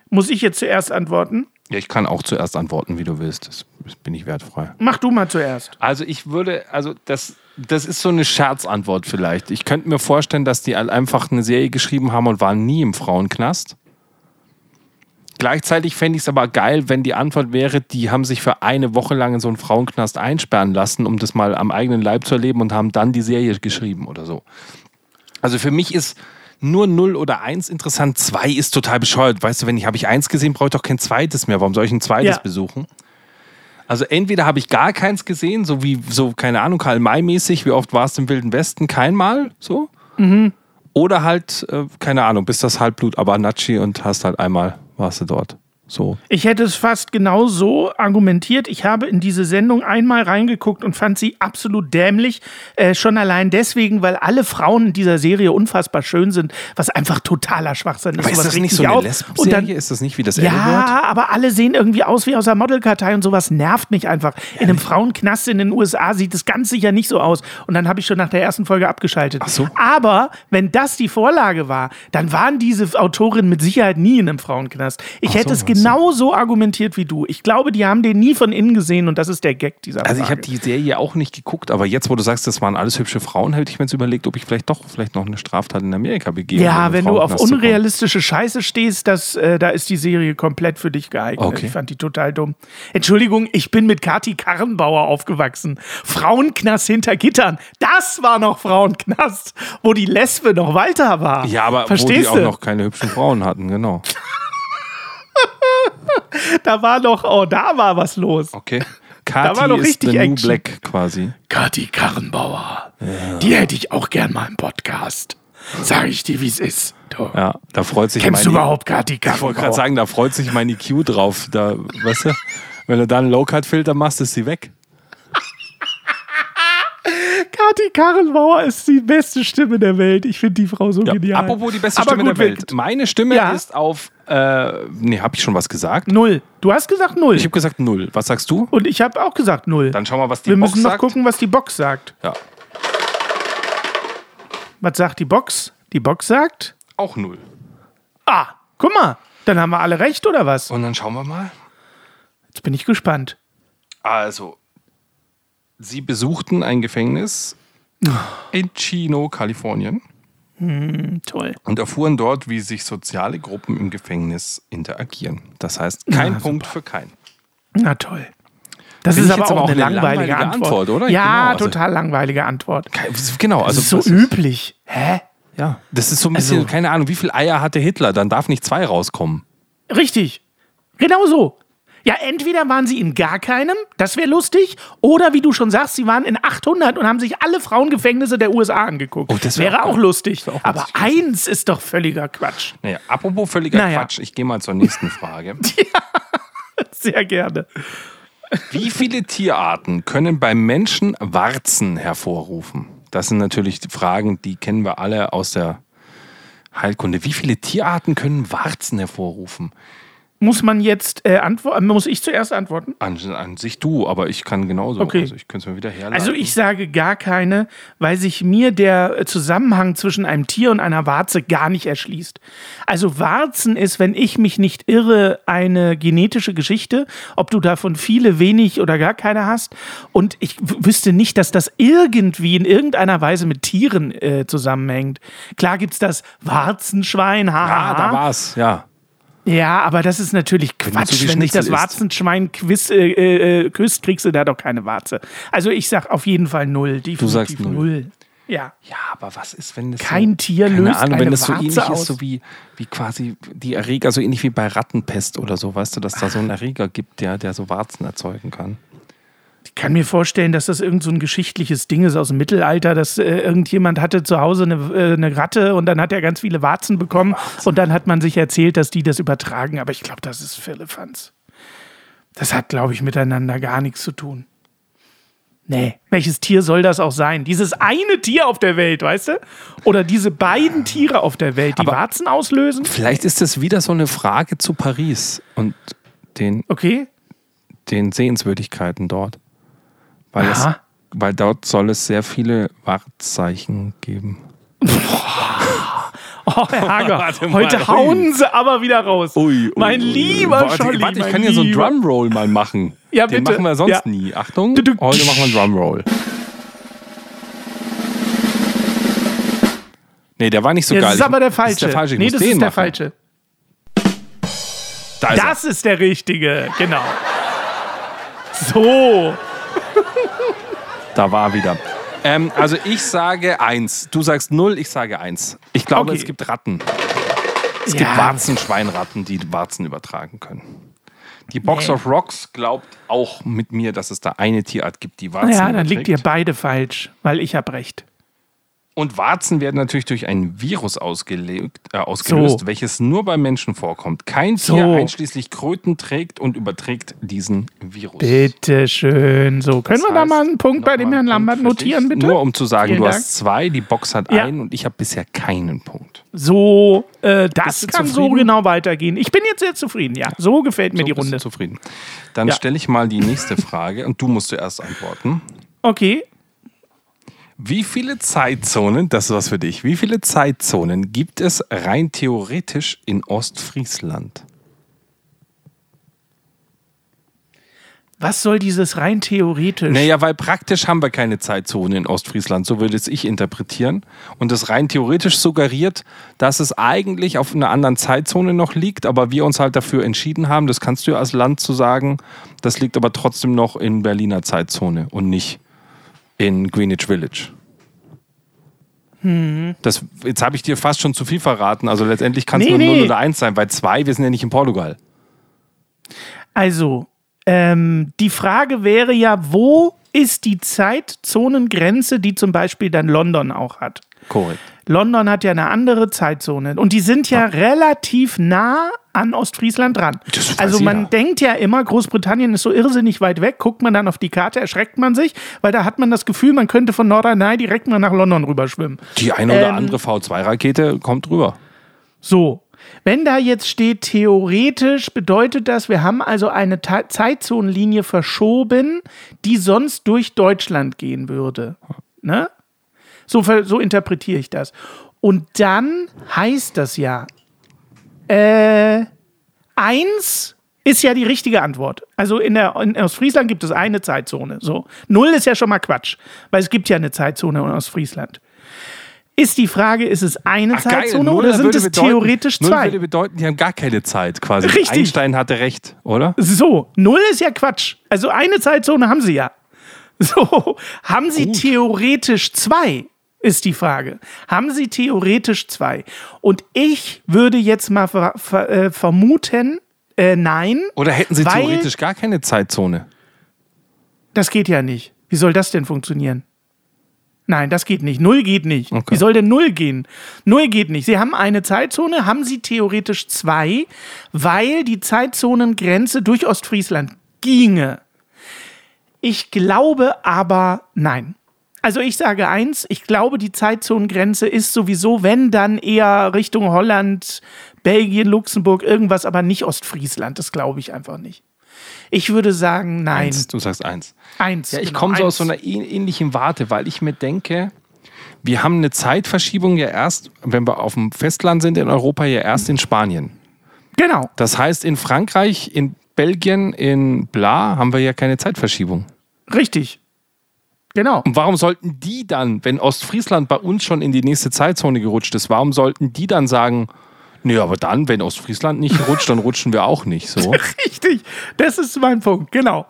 Muss ich jetzt zuerst antworten? Ja, ich kann auch zuerst antworten, wie du willst. Das bin ich wertfrei. Mach du mal zuerst. Also ich würde, also das, das ist so eine Scherzantwort vielleicht. Ich könnte mir vorstellen, dass die einfach eine Serie geschrieben haben und waren nie im Frauenknast. Gleichzeitig fände ich es aber geil, wenn die Antwort wäre, die haben sich für eine Woche lang in so einen Frauenknast einsperren lassen, um das mal am eigenen Leib zu erleben und haben dann die Serie geschrieben oder so. Also für mich ist nur 0 oder 1 interessant. 2 ist total bescheuert. Weißt du, wenn ich habe ich 1 gesehen, brauche ich doch kein zweites mehr. Warum soll ich ein zweites ja. besuchen? Also entweder habe ich gar keins gesehen, so wie, so, keine Ahnung, Karl May-mäßig, wie oft warst du im Wilden Westen? Kein Mal, so. Mhm. Oder halt, äh, keine Ahnung, bist das Halbblut Abanachi und hast halt einmal, warst du dort. So. Ich hätte es fast genau so argumentiert. Ich habe in diese Sendung einmal reingeguckt und fand sie absolut dämlich. Äh, schon allein deswegen, weil alle Frauen in dieser Serie unfassbar schön sind, was einfach totaler Schwachsinn ist. Aber ist das nicht so eine Lesben-Serie? Ist das nicht wie das Ja, aber alle sehen irgendwie aus wie aus der Modelkartei und sowas nervt mich einfach. In einem Frauenknast in den USA sieht es ganz sicher nicht so aus. Und dann habe ich schon nach der ersten Folge abgeschaltet. Ach so. Aber wenn das die Vorlage war, dann waren diese Autorinnen mit Sicherheit nie in einem Frauenknast. Ich Ach hätte so, es genau genauso argumentiert wie du. Ich glaube, die haben den nie von innen gesehen und das ist der Gag dieser Also Frage. ich habe die Serie auch nicht geguckt, aber jetzt, wo du sagst, das waren alles hübsche Frauen, hätte ich mir jetzt überlegt, ob ich vielleicht doch vielleicht noch eine Straftat in Amerika begehe. Ja, wenn Frauen du auf unrealistische Scheiße stehst, das, äh, da ist die Serie komplett für dich geeignet. Okay. Ich fand die total dumm. Entschuldigung, ich bin mit Kati Karrenbauer aufgewachsen. Frauenknast hinter Gittern. Das war noch Frauenknast, wo die Lesbe noch Walter war. Ja, aber wo Verstehst die auch du? noch keine hübschen Frauen hatten, genau. Da war noch, oh, da war was los. Okay. war Kati doch ist richtig the new. Black quasi. Kati Karrenbauer. Die hätte ich auch gern mal im Podcast. Sag ich dir, wie es ist. Du. Ja, da freut sich Kennst du meine- überhaupt Kati Ich wollte gerade Karrenbauer? sagen, da freut sich mein EQ drauf. Da, weißt du, wenn du da einen Low-Cut-Filter machst, ist sie weg. Kati Karrenbauer ist die beste Stimme der Welt. Ich finde die Frau so Ja, genial. apropos die beste Aber Stimme gut, der Welt. Meine Stimme Ja. ist auf. Äh, nee, hab ich schon was gesagt? Null. Du hast gesagt null. Ich habe gesagt null. Was sagst du? Und ich habe auch gesagt null. Dann schau mal, was die Wir Box müssen noch sagt. gucken, was die Box sagt. Ja, Was sagt die Box? Die Box sagt, auch null. ah, guck mal, dann haben wir alle recht oder was? Und dann schauen wir mal. Jetzt bin ich gespannt. Also, sie besuchten ein Gefängnis in Chino, Kalifornien Hm, toll. und erfuhren dort, wie sich soziale Gruppen im Gefängnis interagieren. Das heißt, kein Punkt für keinen. Na toll. Das Finde ist aber auch eine langweilige, langweilige Antwort. Antwort, oder? Ja, Genau, also- total langweilige Antwort. Genau, Das also ist so was üblich. Hä? Ja, das ist so ein bisschen, Also- keine Ahnung, wie viel Eier hatte Hitler? Dann darf nicht zwei rauskommen. Richtig. Genau so. Ja, entweder waren sie in gar keinem, das wäre lustig, oder wie du schon sagst, sie waren in 800 und haben sich alle Frauengefängnisse der USA angeguckt. Oh, das wär wäre auch auch lustig. wär auch Aber witzig eins ist doch völliger Quatsch. Naja, apropos völliger Naja. Quatsch, ich gehe mal zur nächsten Frage. Sehr gerne. Wie viele Tierarten können beim Menschen Warzen hervorrufen? Das sind natürlich Fragen, die kennen wir alle aus der Heilkunde. Wie viele Tierarten können Warzen hervorrufen? Muss man jetzt äh, antworten? Muss ich zuerst antworten? An, an sich du, aber ich kann genauso. Okay. Also ich könnte es mir wieder herleiten. Also ich sage gar keine, weil sich mir der äh, Zusammenhang zwischen einem Tier und einer Warze gar nicht erschließt. Also Warzen ist, wenn ich mich nicht irre, eine genetische Geschichte, ob du davon viele, wenig oder gar keine hast. Und ich wüsste nicht, dass das irgendwie in irgendeiner Weise mit Tieren äh, zusammenhängt. Klar gibt's das Warzenschwein, haha. Ah, da war's, ja. Ja, aber das ist natürlich du Quatsch. so viel Wenn dich das. Warzenschwein quiz, äh, äh, küsst, kriegst du da doch keine Warze. Also ich sag auf jeden Fall null. Definitiv sagst null. Ja. Ja, aber was ist, wenn das Kein so, Tier keine löst Ahnung, wenn das so Warze ähnlich aus. ist, so wie, wie quasi die Erreger, so ähnlich wie bei Rattenpest oder so, weißt du, dass da so einen Erreger gibt, der, der so Warzen erzeugen kann. Ich kann mir vorstellen, dass das irgend so ein geschichtliches Ding ist aus dem Mittelalter, dass äh, irgendjemand hatte zu Hause eine, äh, eine Ratte und dann hat er ganz viele Warzen bekommen und dann hat man sich erzählt, dass die das übertragen. Aber ich glaube, das ist Firlefanz. Das hat, glaube ich, miteinander gar nichts zu tun. Nee, welches Tier soll das auch sein? Dieses eine Tier auf der Welt, weißt du? Oder diese beiden Tiere auf der Welt, die Aber- Warzen auslösen? Vielleicht ist das wieder so eine Frage zu Paris und den, Okay. den Sehenswürdigkeiten dort. Weil, es, weil dort soll es sehr viele Wahrzeichen geben. Oh, Herr Hager, heute ui. hauen sie aber wieder raus. mein lieber warte, Scholli, Warte, ich kann ja so einen Drumroll mal machen. Ja, Den bitte. machen wir sonst Ja. nie. Achtung, Du, du- heute machen wir einen Drumroll. Nee, der war nicht so Das geil. ist aber der Das falsche. ist der falsche. Ich nee, das ist der machen. falsche. Da ist Das ist der richtige, genau. So. Da war er wieder. Ähm, also ich sage eins. Du sagst null, ich sage eins. Ich glaube, Okay. es gibt Ratten. Es Ja. gibt Warzen, Schweinratten, die Warzen übertragen können. Die Box Nee. of Rocks glaubt auch mit mir, dass es da eine Tierart gibt, die Warzen Ja, dann liegt ihr beide falsch, weil ich habe recht. Und Warzen werden natürlich durch ein Virus ausgelegt, äh, ausgelöst, So. welches nur beim Menschen vorkommt. Kein So. Tier, einschließlich Kröten, trägt und überträgt diesen Virus. Bitte schön. So, können Das wir da mal einen Punkt bei dem Herrn Lambert notieren, bitte? Nur um zu sagen, Vielen du Dank. hast zwei, die Box hat Ja. einen und ich habe bisher keinen Punkt. So, äh, das kann so zufrieden? genau weitergehen. Ich bin jetzt sehr zufrieden, ja. So gefällt mir So die Runde. zufrieden. Dann Ja. stelle ich mal die nächste Frage und du musst zuerst antworten. Okay. Wie viele Zeitzonen, das ist was für dich, wie viele Zeitzonen gibt es rein theoretisch in Ostfriesland? Was soll dieses rein theoretisch? Naja, weil praktisch haben wir keine Zeitzone in Ostfriesland, so würde es ich interpretieren. Und das rein theoretisch suggeriert, dass es eigentlich auf einer anderen Zeitzone noch liegt, aber wir uns halt dafür entschieden haben, das kannst du ja als Land zu sagen, das liegt aber trotzdem noch in Berliner Zeitzone und nicht in Greenwich Village. Hm. Das, jetzt habe ich dir fast schon zu viel verraten. Also letztendlich kann es nee, nur nee. 0 oder 1 sein, weil 2, wir sind ja nicht in Portugal. Also, ähm, die Frage wäre ja, wo ist die Zeitzonengrenze, die zum Beispiel dann London auch hat? Korrekt. London hat ja eine andere Zeitzone und die sind ja, ja. relativ nah an Ostfriesland dran. Also man jeder. denkt ja immer, Großbritannien ist so irrsinnig weit weg, guckt man dann auf die Karte, erschreckt man sich, weil da hat man das Gefühl, man könnte von Norderney direkt mal nach London rüberschwimmen. Die eine oder ähm, andere V2-Rakete kommt rüber. So, wenn da jetzt steht, theoretisch bedeutet das, wir haben also eine Ta Zeitzonenlinie verschoben, die sonst durch Deutschland gehen würde. Ne? So, so interpretiere ich das. Und dann heißt das ja, äh, eins ist ja die richtige Antwort. Also in der in Ostfriesland gibt es eine Zeitzone. So. Null ist ja schon mal Quatsch, weil es gibt ja eine Zeitzone in Ostfriesland. Ist die Frage, ist es eine Ach, Zeitzone oder sind es bedeuten, theoretisch zwei? Null würde bedeuten, die haben gar keine Zeit quasi. Richtig. Einstein hatte recht, oder? So, null ist ja Quatsch. Also eine Zeitzone haben sie ja. So, haben sie Gut. theoretisch zwei? Ist die Frage. Haben sie theoretisch zwei? Und ich würde jetzt mal ver ver äh, vermuten, äh, nein. Oder hätten sie theoretisch gar keine Zeitzone? Das geht ja nicht. Wie soll das denn funktionieren? Nein, das geht nicht. Null geht nicht. Okay. Wie soll denn Null gehen? Null geht nicht. Sie haben eine Zeitzone, haben Sie theoretisch zwei, weil die Zeitzonengrenze durch Ostfriesland ginge. Ich glaube aber nein. Also ich sage eins, ich glaube, die Zeitzonengrenze ist sowieso, wenn dann eher Richtung Holland, Belgien, Luxemburg, irgendwas, aber nicht Ostfriesland. Das glaube ich einfach nicht. Ich würde sagen, nein. Eins, du sagst eins. Eins. Ja, ich genau, komme so aus so einer ähnlichen Warte, weil ich mir denke, wir haben eine Zeitverschiebung ja erst, wenn wir auf dem Festland sind in Europa, ja erst in Spanien. Genau. Das heißt, in Frankreich, in Belgien, in Bla haben wir ja keine Zeitverschiebung. Richtig. Genau. Und warum sollten die dann, wenn Ostfriesland bei uns schon in die nächste Zeitzone gerutscht ist, warum sollten die dann sagen, Nee, aber dann, wenn Ostfriesland nicht rutscht, dann rutschen wir auch nicht so. Richtig, das ist mein Punkt, genau.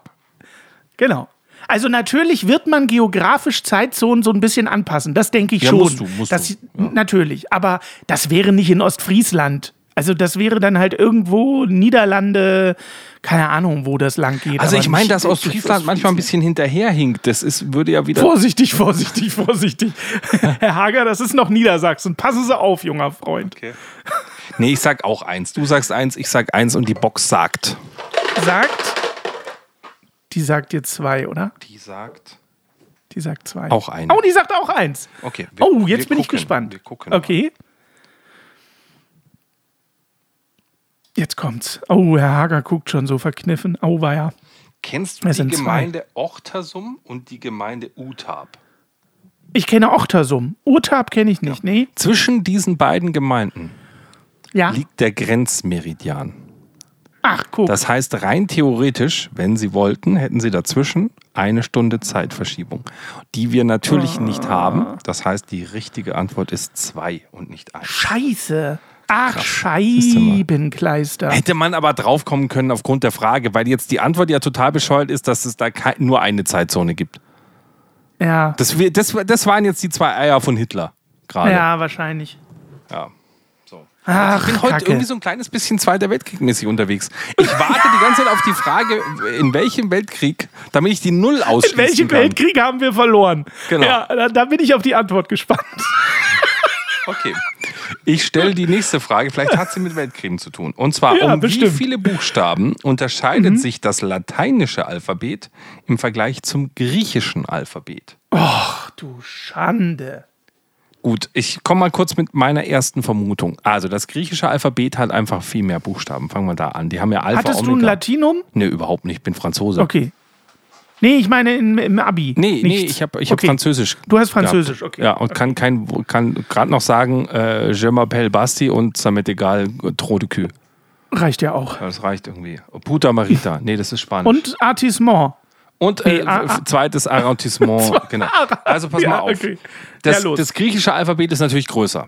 Genau. Also natürlich wird man geografisch Zeitzonen so ein bisschen anpassen, das denke ich ja, schon. Musst du, musst das, du. Ja. Natürlich, aber das wäre nicht in Ostfriesland. Also das wäre dann halt irgendwo Niederlande, keine Ahnung, wo das lang geht. Also ich meine, dass Ostfriesland manchmal ein bisschen hinterherhinkt. Das ist, würde ja wieder. Vorsichtig, vorsichtig, vorsichtig. Herr Hager, das ist noch Niedersachsen. Passen Sie auf, junger Freund. Okay. Nee, ich sag auch eins. Du sagst eins, ich sag eins und die Box sagt. Sagt? Die sagt dir zwei, oder? Die sagt. Die sagt zwei. Auch eins. Oh, die sagt auch eins. Okay. Wir, oh, jetzt bin gucken, ich gespannt. Wir gucken. Okay. Jetzt kommt's. Oh, Herr Hager guckt schon so verkniffen. Oh, war ja. Kennst du die Gemeinde zwei. Ochtersum und die Gemeinde Utab? Ich kenne Ochtersum. Utab kenne ich nicht, ja. nee. Zwischen diesen beiden Gemeinden ja. liegt der Grenzmeridian. Ach, guck. Das heißt, rein theoretisch, wenn Sie wollten, hätten Sie dazwischen eine Stunde Zeitverschiebung, die wir natürlich oh. nicht haben. Das heißt, die richtige Antwort ist zwei und nicht eins. Scheiße. Ach, Krass. Scheibenkleister. Hätte man aber draufkommen können aufgrund der Frage, weil jetzt die Antwort ja total bescheuert ist, dass es da nur eine Zeitzone gibt. Ja. Das, das, das waren jetzt die zwei Eier von Hitler gerade. Ja, wahrscheinlich. Ja. Ach, ich bin heute Kacke. irgendwie so ein kleines bisschen Zweiter Weltkrieg-mäßig unterwegs. Ich warte die ganze Zeit auf die Frage, in welchem Weltkrieg, damit ich die Null ausschließen In welchem kann. Weltkrieg haben wir verloren? Genau. Ja, da, da bin ich auf die Antwort gespannt. Okay. Ich stelle die nächste Frage, vielleicht hat sie mit Weltkriegen zu tun. Und zwar, ja, um bestimmt. wie viele Buchstaben unterscheidet mhm. sich das lateinische Alphabet im Vergleich zum griechischen Alphabet? Ach, du Schande. Gut, ich komme mal kurz mit meiner ersten Vermutung. Also das griechische Alphabet hat einfach viel mehr Buchstaben. Fangen wir da an. Die haben ja Alpha, Hattest Omega. du ein Latinum? Nee, überhaupt nicht. Ich bin Franzose. Okay. Nee, ich meine im, im Abi. Nee, nee, ich habe ich okay. hab Französisch. Du hast Französisch, gehabt. okay. Ja, und okay. kann, kein, kann gerade noch sagen, äh, Je m'appelle Basti und ça m'est égal, trop de cul. Reicht ja auch. Das reicht irgendwie. Puta Marita. Nee, das ist Spanisch. Und Artissement. Und äh, zweites Arrondissement. genau. Also pass ja, mal auf. Okay. Das, ja, das, griechische Alphabet ist natürlich größer.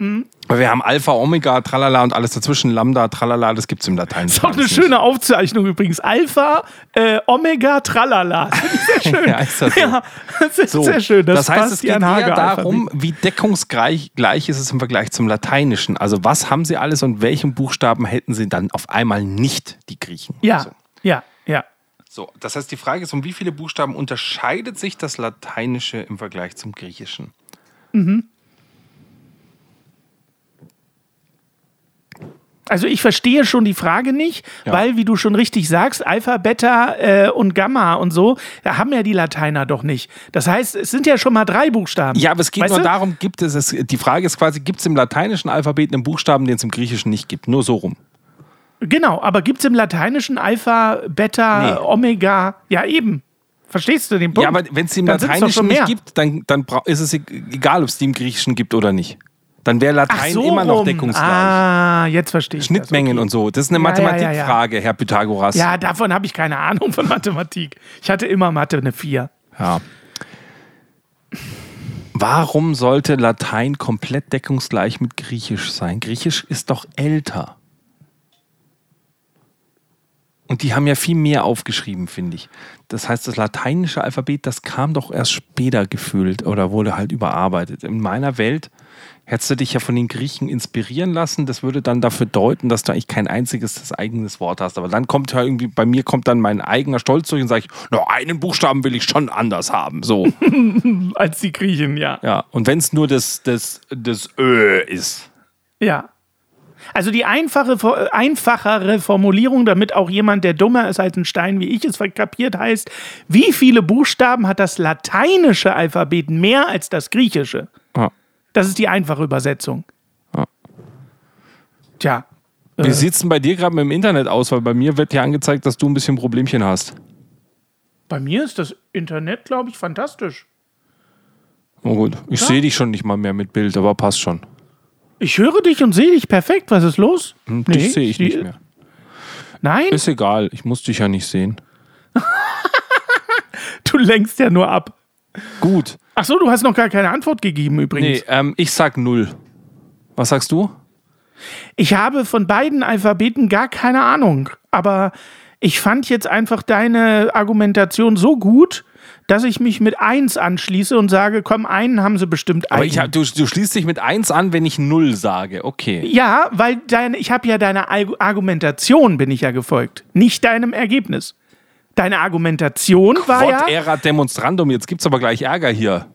Mhm. Wir haben Alpha, Omega, Tralala und alles dazwischen, Lambda, Tralala, das gibt es im Latein. Das ist auch eine schöne nicht. Aufzeichnung übrigens. Alpha, äh, Omega, Tralala. Sehr schön. ja, ist das so? Ja, das ist so, sehr schön. Das, das heißt, es geht eher darum, wie deckungsgleich gleich ist es im Vergleich zum Lateinischen. Also was haben sie alles und welchen Buchstaben hätten sie dann auf einmal nicht, die Griechen? Ja, so. ja, ja. So, das heißt, die Frage ist, um wie viele Buchstaben unterscheidet sich das Lateinische im Vergleich zum Griechischen? Mhm. Also ich verstehe schon die Frage nicht, ja. weil, wie du schon richtig sagst, Alpha, Beta äh, und Gamma und so haben ja die Lateiner doch nicht. Das heißt, es sind ja schon mal drei Buchstaben. Ja, aber es geht weißt nur du? darum, gibt es, es, die Frage ist quasi, gibt es im lateinischen Alphabet einen Buchstaben, den es im Griechischen nicht gibt? Nur so rum. Genau, aber gibt es im lateinischen Alpha, Beta, nee. Omega? Ja, eben. Verstehst du den Punkt? Ja, aber wenn es im Lateinischen nicht gibt, dann, dann ist es e-, egal, ob es die im Griechischen gibt oder nicht. Dann wäre Latein so immer noch deckungsgleich. Ah, jetzt verstehe ich. Schnittmengen okay. und so. Das ist eine ja, Mathematikfrage, ja, ja, Herr Pythagoras. Ja, davon habe ich keine Ahnung von Mathematik. Ich hatte immer Mathe eine 4. Ja. Warum sollte Latein komplett deckungsgleich mit Griechisch sein? Griechisch ist doch älter. Und die haben ja viel mehr aufgeschrieben, finde ich. Das heißt, das lateinische Alphabet, das kam doch erst später gefühlt oder wurde halt überarbeitet. In meiner Welt hättest du dich ja von den Griechen inspirieren lassen. Das würde dann dafür deuten, dass du eigentlich kein einziges eigenes Wort hast. Aber dann kommt ja irgendwie, bei mir kommt dann mein eigener Stolz durch und sage ich, nur einen Buchstaben will ich schon anders haben. So. Als die Griechen, ja. Ja, und wenn es nur das, das, das Ö ist. Ja. Also die einfache, einfachere Formulierung, damit auch jemand, der dummer ist als ein Stein wie ich es kapiert, heißt, wie viele Buchstaben hat das lateinische Alphabet mehr als das griechische? Ja. Das ist die einfache Übersetzung. Ja. Tja. Wie äh, sieht es denn bei dir gerade mit dem Internet aus? Weil bei mir wird ja angezeigt, dass du ein bisschen Problemchen hast. Bei mir ist das Internet, glaube ich, fantastisch. Oh gut, ich ja. sehe dich schon nicht mal mehr mit Bild, aber passt schon. Ich höre dich und sehe dich perfekt. Was ist los? Hm, dich nee, sehe ich nicht mehr. Nein? Ist egal, ich muss dich ja nicht sehen. du lenkst ja nur ab. Gut. Ach so, du hast noch gar keine Antwort gegeben übrigens. Nee, ähm, ich sag null. Was sagst du? Ich habe von beiden Alphabeten gar keine Ahnung. Aber ich fand jetzt einfach deine Argumentation so gut, dass ich mich mit 1 anschließe und sage, komm, einen haben sie bestimmt einen. Aber ich, du, du schließt dich mit 1 an, wenn ich 0 sage, okay. Ja, weil dein, ich habe ja deiner Argumentation bin ich ja gefolgt, nicht deinem Ergebnis. Deine Argumentation Quod war ja... erat demonstrandum, jetzt gibt's aber gleich Ärger hier.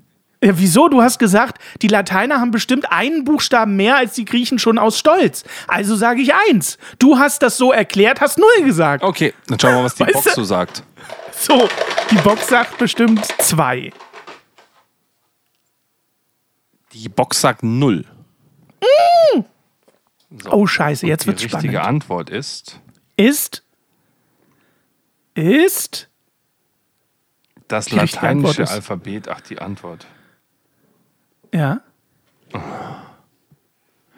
Ja, wieso? Du hast gesagt, die Lateiner haben bestimmt einen Buchstaben mehr als die Griechen schon aus Stolz. Also sage ich eins. Du hast das so erklärt, hast null gesagt. Okay, dann schauen wir mal, was die weißt Box so sagt. So, die Box sagt bestimmt zwei. Die Box sagt null. Mm. So. Oh, Scheiße, jetzt wird spannend. Die richtige Antwort ist. Ist. Ist. Das die lateinische Alphabet. Ach, die Antwort. Ja.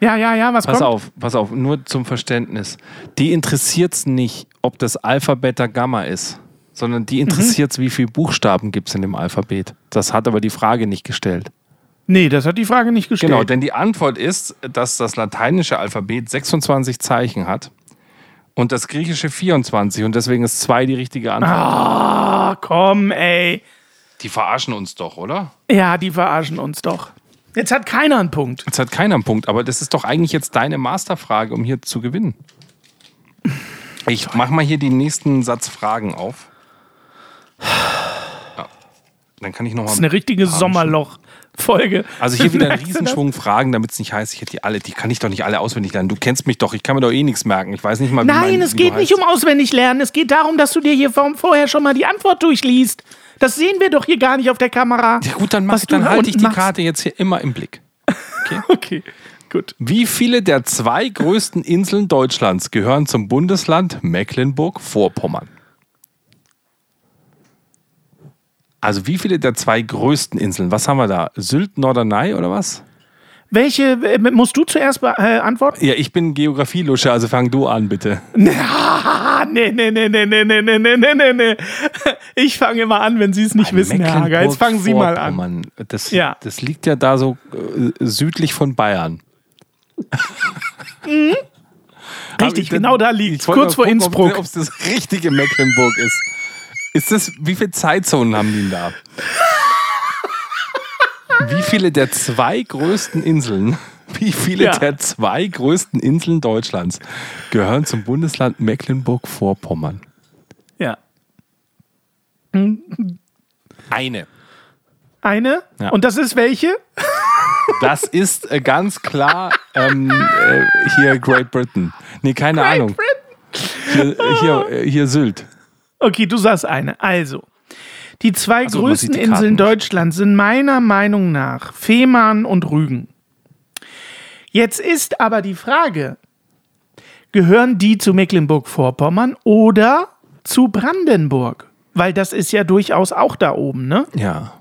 Ja, ja, ja, was pass kommt? auf, pass auf, nur zum Verständnis. Die interessiert es nicht, ob das Alpha, Beta, Gamma ist sondern die interessiert es, mhm. wie viele Buchstaben gibt es in dem Alphabet. Das hat aber die Frage nicht gestellt. Nee, das hat die Frage nicht gestellt. Genau, denn die Antwort ist, dass das lateinische Alphabet 26 Zeichen hat und das griechische 24 und deswegen ist 2 die richtige Antwort. Ah, komm, ey. Die verarschen uns doch, oder? Ja, die verarschen uns doch. Jetzt hat keiner einen Punkt. Jetzt hat keiner einen Punkt, aber das ist doch eigentlich jetzt deine Masterfrage, um hier zu gewinnen. Ich mach mal hier den nächsten Satz Fragen auf. Ja. Dann kann ich noch mal. Das ist eine richtige Sommerloch. Folge. Also hier wieder ein Riesenschwung Fragen, damit es nicht heißt, ich hätte die alle, die kann ich doch nicht alle auswendig lernen. Du kennst mich doch, ich kann mir doch eh nichts merken. Ich weiß nicht mal, wie Nein, mein, es geht nicht um auswendig lernen. Es geht darum, dass du dir hier vorher schon mal die Antwort durchliest. Das sehen wir doch hier gar nicht auf der Kamera. Ja gut, dann, mach, dann halte ich die machst. Karte jetzt hier immer im Blick. Okay? okay, gut. Wie viele der zwei größten Inseln Deutschlands gehören zum Bundesland Mecklenburg-Vorpommern? Also wie viele der zwei größten Inseln? Was haben wir da? Sylt, Norderney oder was? Welche äh, musst du zuerst äh, antworten? Ja, ich bin Geografielusche, also fang du an, bitte. nee, nee, nee, nee, nee, nee, nee, nee, nee, nee. Ich fange immer an, wenn Sie es nicht Ein wissen, Herr Hager. Jetzt fangen Sie mal an. Das, ja. das liegt ja da so äh, südlich von Bayern. mhm. Richtig, genau da liegt Kurz vor gucken, Innsbruck. Ob es das richtige Mecklenburg ist. Ist das, wie viele Zeitzonen haben die da? wie viele der zwei größten Inseln, wie viele ja. der zwei größten Inseln Deutschlands gehören zum Bundesland Mecklenburg-Vorpommern? Ja. Eine. Eine? Ja. Und das ist welche? Das ist äh, ganz klar ähm, äh, hier Great Britain. Nee, keine Great Ahnung. Britain. Hier, hier, äh, hier Sylt. Okay, du sagst eine. Also, die zwei also, größten die Inseln Deutschlands sind meiner Meinung nach Fehmarn und Rügen. Jetzt ist aber die Frage, gehören die zu Mecklenburg-Vorpommern oder zu Brandenburg? Weil das ist ja durchaus auch da oben, ne? Ja.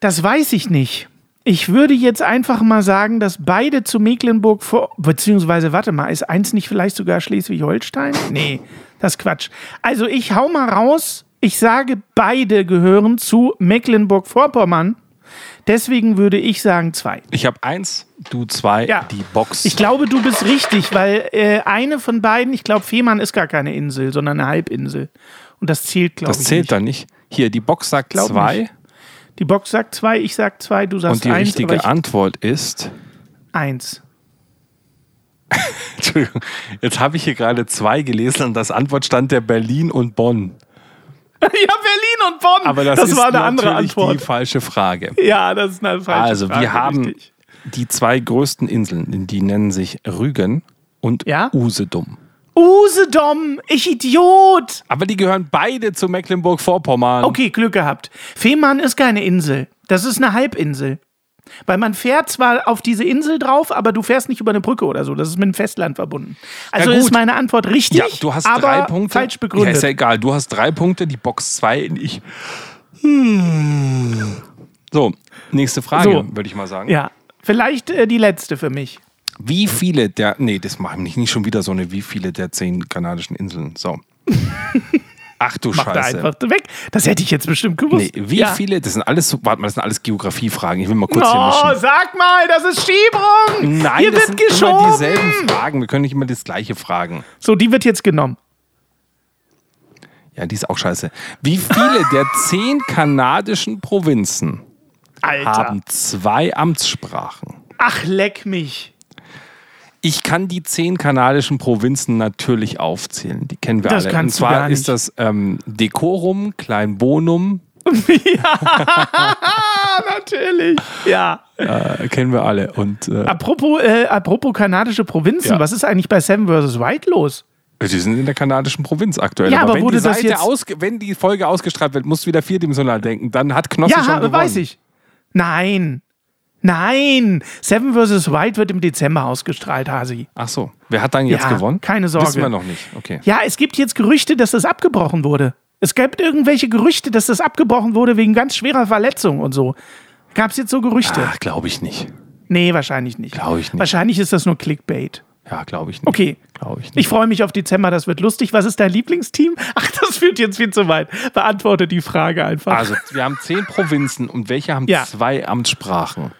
Das weiß ich nicht. Ich würde jetzt einfach mal sagen, dass beide zu Mecklenburg vor. Beziehungsweise, warte mal, ist eins nicht vielleicht sogar Schleswig-Holstein? Nee, das ist Quatsch. Also, ich hau mal raus. Ich sage, beide gehören zu Mecklenburg-Vorpommern. Deswegen würde ich sagen zwei. Ich habe eins, du zwei, ja. die Box. Ich glaube, du bist richtig, weil äh, eine von beiden, ich glaube, Fehmarn ist gar keine Insel, sondern eine Halbinsel. Und das zählt, glaube ich. Das zählt nicht. dann nicht. Hier, die Box sagt glaub zwei. Nicht. Die Box sagt zwei, ich sag zwei, du sagst eins. Und die eins, richtige Antwort ist? Eins. Entschuldigung, jetzt habe ich hier gerade zwei gelesen und das Antwort stand der Berlin und Bonn. ja, Berlin und Bonn. Aber das, das ist war eine andere Antwort. die falsche Frage. Ja, das ist eine falsche also, Frage. Also, wir haben richtig. die zwei größten Inseln, die nennen sich Rügen und ja? Usedom. Usedom, ich Idiot! Aber die gehören beide zu Mecklenburg-Vorpommern. Okay, Glück gehabt. Fehmarn ist keine Insel. Das ist eine Halbinsel. Weil man fährt zwar auf diese Insel drauf, aber du fährst nicht über eine Brücke oder so. Das ist mit dem Festland verbunden. Also ist meine Antwort richtig, ja, du hast drei Punkte. falsch begründet. Ja, ist ja egal. Du hast drei Punkte, die Box zwei und ich. Hm. So, nächste Frage, so, würde ich mal sagen. Ja, vielleicht äh, die letzte für mich. Wie viele der, nee, das machen nicht, nicht schon wieder so eine, wie viele der zehn kanadischen Inseln. So. Ach du Mach Scheiße. Da einfach weg. Das hätte ich jetzt bestimmt gewusst. Nee, wie ja. viele, das sind alles, warte mal, das sind alles Geografiefragen. Ich will mal kurz oh, hier mischen. sag mal, das ist Schiebung. Nein, hier das wird sind geschoben. immer dieselben Fragen. Wir können nicht immer das gleiche fragen. So, die wird jetzt genommen. Ja, die ist auch scheiße. Wie viele der zehn kanadischen Provinzen Alter. haben zwei Amtssprachen? Ach, leck mich. Ich kann die zehn kanadischen Provinzen natürlich aufzählen. Die kennen wir das alle. Und zwar ist das ähm, Decorum, Kleinbonum. ja, natürlich. Ja. Äh, kennen wir alle. Und, äh, apropos, äh, apropos kanadische Provinzen, ja. was ist eigentlich bei Seven vs. White los? Sie sind in der kanadischen Provinz aktuell. Ja, aber, aber wenn, die Seite wenn die Folge ausgestrahlt wird, musst du wieder vierdimensional denken. Dann hat Knossi ja, schon gewonnen. Ja, weiß ich. Nein. Nein, Seven vs. White wird im Dezember ausgestrahlt, Hasi. Ach so, wer hat dann jetzt ja, gewonnen? Keine Sorge. Wissen wir noch nicht, okay. Ja, es gibt jetzt Gerüchte, dass das abgebrochen wurde. Es gibt irgendwelche Gerüchte, dass das abgebrochen wurde wegen ganz schwerer Verletzung und so. Gab es jetzt so Gerüchte? Ach, glaube ich nicht. Nee, wahrscheinlich nicht. Glaube ich nicht. Wahrscheinlich ist das nur Clickbait. Ja, glaube ich nicht. Okay. Glaube ich nicht. Ich freue mich auf Dezember, das wird lustig. Was ist dein Lieblingsteam? Ach, das führt jetzt viel zu weit. Beantworte die Frage einfach. Also, wir haben zehn Provinzen und welche haben ja. zwei Amtssprachen?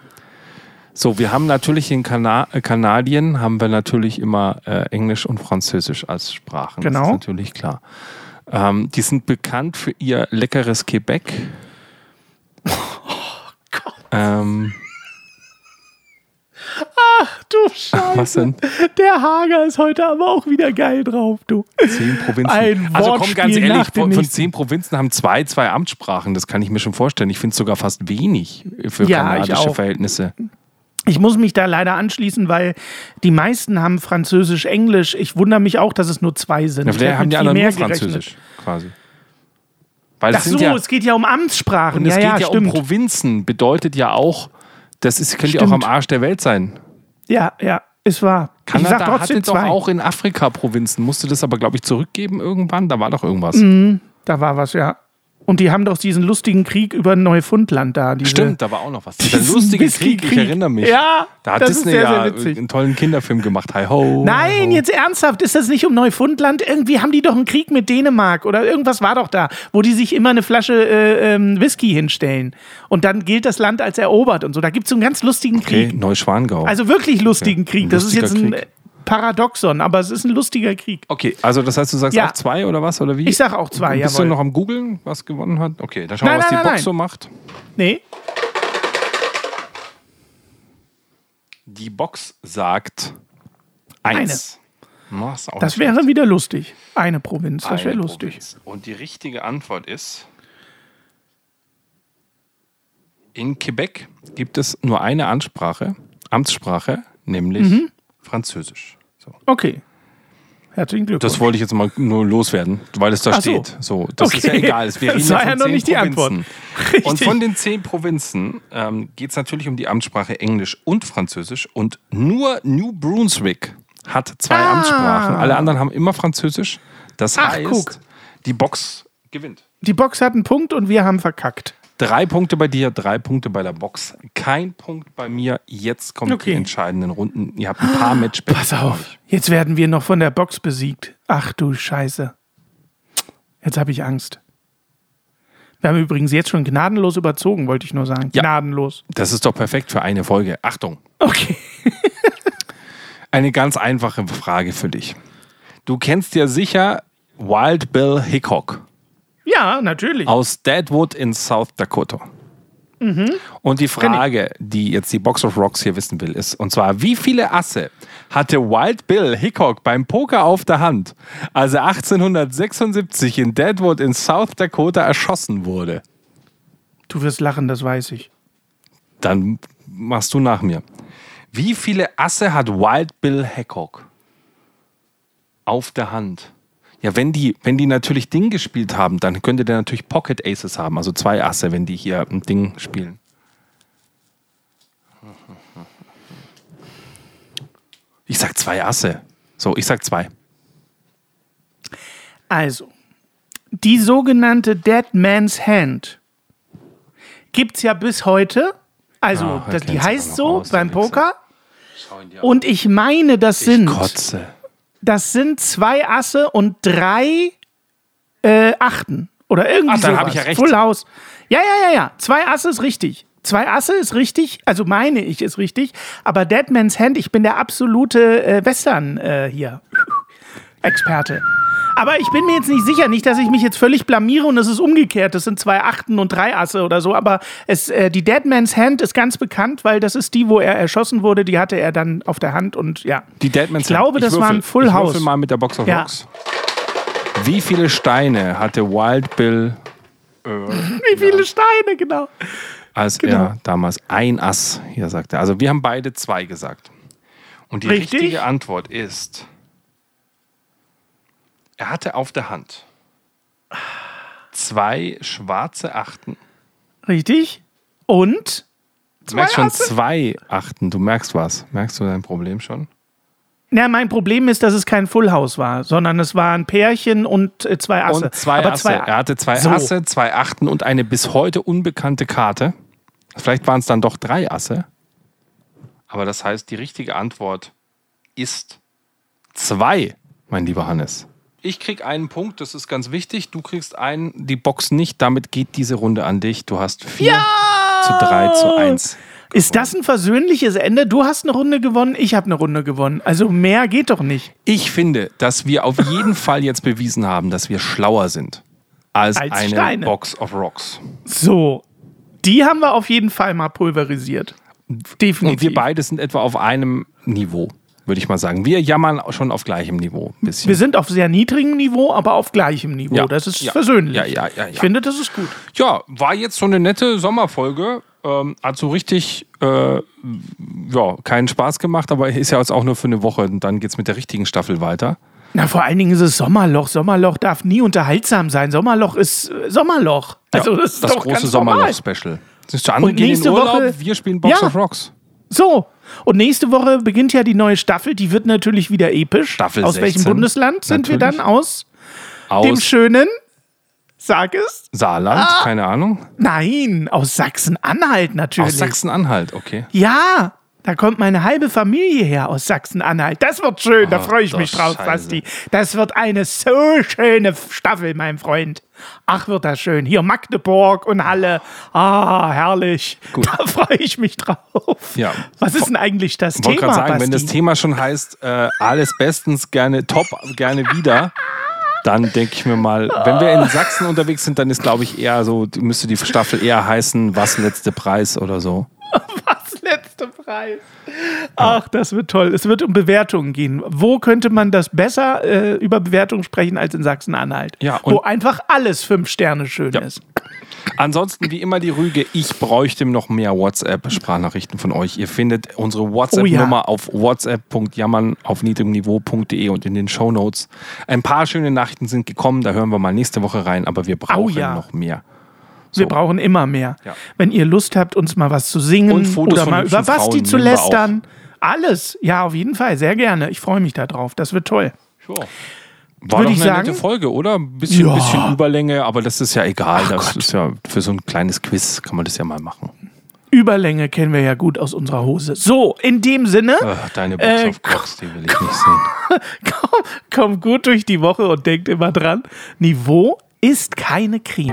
So, wir haben natürlich in Kana äh, Kanadien haben wir natürlich immer äh, Englisch und Französisch als Sprachen. Genau. Das ist natürlich klar. Ähm, die sind bekannt für ihr leckeres Quebec. Oh Gott. Ähm, Ach du Scheiße. Was denn? Der Hager ist heute aber auch wieder geil drauf, du. Zehn Provinzen. Ein also komm ganz ehrlich, von, von, zehn Provinzen haben zwei, zwei Amtssprachen. Das kann ich mir schon vorstellen. Ich finde es sogar fast wenig für ja, kanadische Verhältnisse. Ich muss mich da leider anschließen, weil die meisten haben Französisch, Englisch. Ich wundere mich auch, dass es nur zwei sind. Ja, vielleicht haben die anderen nur Französisch gerechnet. quasi. Weil Ach so, ja, es geht ja um Amtssprachen. Und es ja, geht ja, stimmt. um Provinzen. Bedeutet ja auch, das ist, könnte ja auch am Arsch der Welt sein. Ja, ja, ist wahr. Kanada ich sag hatte zwei. doch auch in Afrika Provinzen. Musste das aber, glaube ich, zurückgeben irgendwann. Da war doch irgendwas. Mhm, da war was, ja. Und die haben doch diesen lustigen Krieg über Neufundland da. Stimmt, da war auch noch was. Dieser lustige Krieg, ich erinnere mich. Ja, da hat Disney sehr, ja sehr einen tollen Kinderfilm gemacht. Hi ho. Nein, ho. jetzt ernsthaft, ist das nicht um Neufundland? Irgendwie haben die doch einen Krieg mit Dänemark oder irgendwas war doch da, wo die sich immer eine Flasche äh, ähm, Whisky hinstellen. Und dann gilt das Land als erobert und so. Da gibt es so einen ganz lustigen okay, Krieg. Neuschwangau. Also wirklich lustigen okay. Krieg. Das ist jetzt ein Krieg. Paradoxon, aber es ist ein lustiger Krieg. Okay, also das heißt, du sagst ja. auch zwei oder was? Oder wie? Ich sag auch zwei, ja. Bist jawohl. du noch am Googeln, was gewonnen hat? Okay, dann schauen wir, was nein, die Box nein. so macht. Nee. Die Box sagt eins. Eine. das, das wäre wieder lustig. Eine Provinz, das wäre lustig. Provinz. Und die richtige Antwort ist: In Quebec gibt es nur eine Ansprache, Amtssprache, nämlich mhm. Französisch. So. Okay. Herzlichen Glückwunsch. Das wollte ich jetzt mal nur loswerden, weil es da Ach steht. So, so das okay. ist ja egal. Es das war ja noch nicht die Antwort. Und von den zehn Provinzen ähm, geht es natürlich um die Amtssprache Englisch und Französisch. Und nur New Brunswick hat zwei ah. Amtssprachen. Alle anderen haben immer Französisch. Das Ach, heißt, guck. die Box gewinnt. Die Box hat einen Punkt und wir haben verkackt. Drei Punkte bei dir, drei Punkte bei der Box. Kein Punkt bei mir. Jetzt kommen okay. die entscheidenden Runden. Ihr habt ein paar Matchbälle. Pass auf, jetzt werden wir noch von der Box besiegt. Ach du Scheiße. Jetzt habe ich Angst. Wir haben übrigens jetzt schon gnadenlos überzogen, wollte ich nur sagen. Ja, gnadenlos. Das ist doch perfekt für eine Folge. Achtung. Okay. eine ganz einfache Frage für dich. Du kennst ja sicher Wild Bill Hickok. Ja, natürlich. Aus Deadwood in South Dakota. Mhm. Und die Frage, die jetzt die Box of Rocks hier wissen will, ist, und zwar, wie viele Asse hatte Wild Bill Hickok beim Poker auf der Hand, als er 1876 in Deadwood in South Dakota erschossen wurde? Du wirst lachen, das weiß ich. Dann machst du nach mir. Wie viele Asse hat Wild Bill Hickok auf der Hand? Ja, wenn die, wenn die natürlich Ding gespielt haben, dann könnte der natürlich Pocket Aces haben, also zwei Asse, wenn die hier ein Ding spielen. Ich sag zwei Asse. So, ich sag zwei. Also, die sogenannte Dead Man's Hand gibt es ja bis heute. Also, ah, das, die heißt so beim Poker. Und ich meine, das sind. Ich kotze das sind zwei Asse und drei äh, Achten. Oder irgendwie Ach, dann habe ich ja recht. Full House. Ja, ja, ja, ja. Zwei Asse ist richtig. Zwei Asse ist richtig, also meine ich ist richtig. Aber Deadman's Hand, ich bin der absolute äh, Western äh, hier. Experte. Aber ich bin mir jetzt nicht sicher, nicht, dass ich mich jetzt völlig blamiere und es ist umgekehrt. Das sind zwei Achten und drei Asse oder so. Aber es, äh, die Deadman's Hand ist ganz bekannt, weil das ist die, wo er erschossen wurde. Die hatte er dann auf der Hand und ja. Die Deadman's Ich glaube, das war ein Full House. Ich würfel mal mit der Box of ja. Rocks. Wie viele Steine hatte Wild Bill? Äh, Wie viele ja. Steine, genau. Als genau. er damals ein Ass hier sagte. Also wir haben beide zwei gesagt. Und die Richtig? richtige Antwort ist er hatte auf der Hand zwei schwarze Achten. Richtig. Und? Du merkst schon zwei Achten. Du merkst was. Merkst du dein Problem schon? Ja, mein Problem ist, dass es kein Full House war, sondern es war ein Pärchen und äh, zwei Asse. Und zwei Aber Asse. Zwei er hatte zwei so. Asse, zwei Achten und eine bis heute unbekannte Karte. Vielleicht waren es dann doch drei Asse. Aber das heißt, die richtige Antwort ist zwei, mein lieber Hannes. Ich krieg einen Punkt, das ist ganz wichtig. Du kriegst einen, die Box nicht. Damit geht diese Runde an dich. Du hast vier ja! zu drei zu eins. Ist das ein versöhnliches Ende? Du hast eine Runde gewonnen, ich habe eine Runde gewonnen. Also mehr geht doch nicht. Ich finde, dass wir auf jeden Fall jetzt bewiesen haben, dass wir schlauer sind als, als eine Steine. Box of Rocks. So, die haben wir auf jeden Fall mal pulverisiert. Definitiv. Und wir beide sind etwa auf einem Niveau würde ich mal sagen. Wir jammern schon auf gleichem Niveau. Bisschen. Wir sind auf sehr niedrigem Niveau, aber auf gleichem Niveau. Ja, das ist ja, versöhnlich. Ja, Ich finde, das ist gut. Ja, war jetzt so eine nette Sommerfolge. Ähm, hat so richtig äh, ja, keinen Spaß gemacht, aber ist ja jetzt auch nur für eine Woche. Und dann geht es mit der richtigen Staffel weiter. Na, vor allen Dingen ist es Sommerloch. Sommerloch darf nie unterhaltsam sein. Sommerloch ist Sommerloch. Also das ist das große Sommerloch-Special. Andere gehen in Urlaub, Woche, wir spielen Box of Rocks. So, und nächste Woche beginnt ja die neue Staffel. Die wird natürlich wieder episch. Staffel Aus 16. welchem Bundesland sind natürlich. wir dann? Aus, aus dem schönen Sag es. Saarland, ah. keine Ahnung. Nein, aus Sachsen-Anhalt natürlich. Aus Sachsen-Anhalt, okay. Ja, da kommt meine halbe Familie her aus Sachsen-Anhalt. Das wird schön, da freue ich mich drauf, Basti. Das wird eine so schöne Staffel, mein Freund. Ach, wird das schön. Hier Magdeburg und Halle. Ah, herrlich. Gut. Da freue ich mich drauf. Ja. Was ist denn eigentlich das Thema? Ich wollte gerade sagen, wenn das Thema schon heißt, äh, alles bestens, gerne top, gerne wieder. Dann denke ich mir mal, wenn wir in Sachsen unterwegs sind, dann ist, glaube ich, eher so, müsste die Staffel eher heißen, was letzte Preis oder so. letzte Preis. Ach, das wird toll. Es wird um Bewertungen gehen. Wo könnte man das besser äh, über Bewertungen sprechen als in Sachsen-Anhalt? Ja, wo einfach alles fünf Sterne schön ja. ist. Ansonsten, wie immer, die Rüge, ich bräuchte noch mehr WhatsApp-Sprachnachrichten von euch. Ihr findet unsere WhatsApp-Nummer oh ja. auf whatsapp.jammern auf niedrigem Niveau.de und in den Show Notes. Ein paar schöne Nachrichten sind gekommen, da hören wir mal nächste Woche rein, aber wir brauchen oh ja. noch mehr. So. Wir brauchen immer mehr. Ja. Wenn ihr Lust habt, uns mal was zu singen oder mal über Basti zu lästern. Alles. Ja, auf jeden Fall. Sehr gerne. Ich freue mich darauf. Das wird toll. Sure. War Würde doch eine sagen, nette Folge, oder? Ein bisschen, ja. bisschen Überlänge, aber das ist ja egal. Ach das Gott. ist ja für so ein kleines Quiz kann man das ja mal machen. Überlänge kennen wir ja gut aus unserer Hose. So, in dem Sinne. Ach, deine Box äh, auf Box, die will ich nicht sehen. komm, komm gut durch die Woche und denkt immer dran: Niveau ist keine Creme.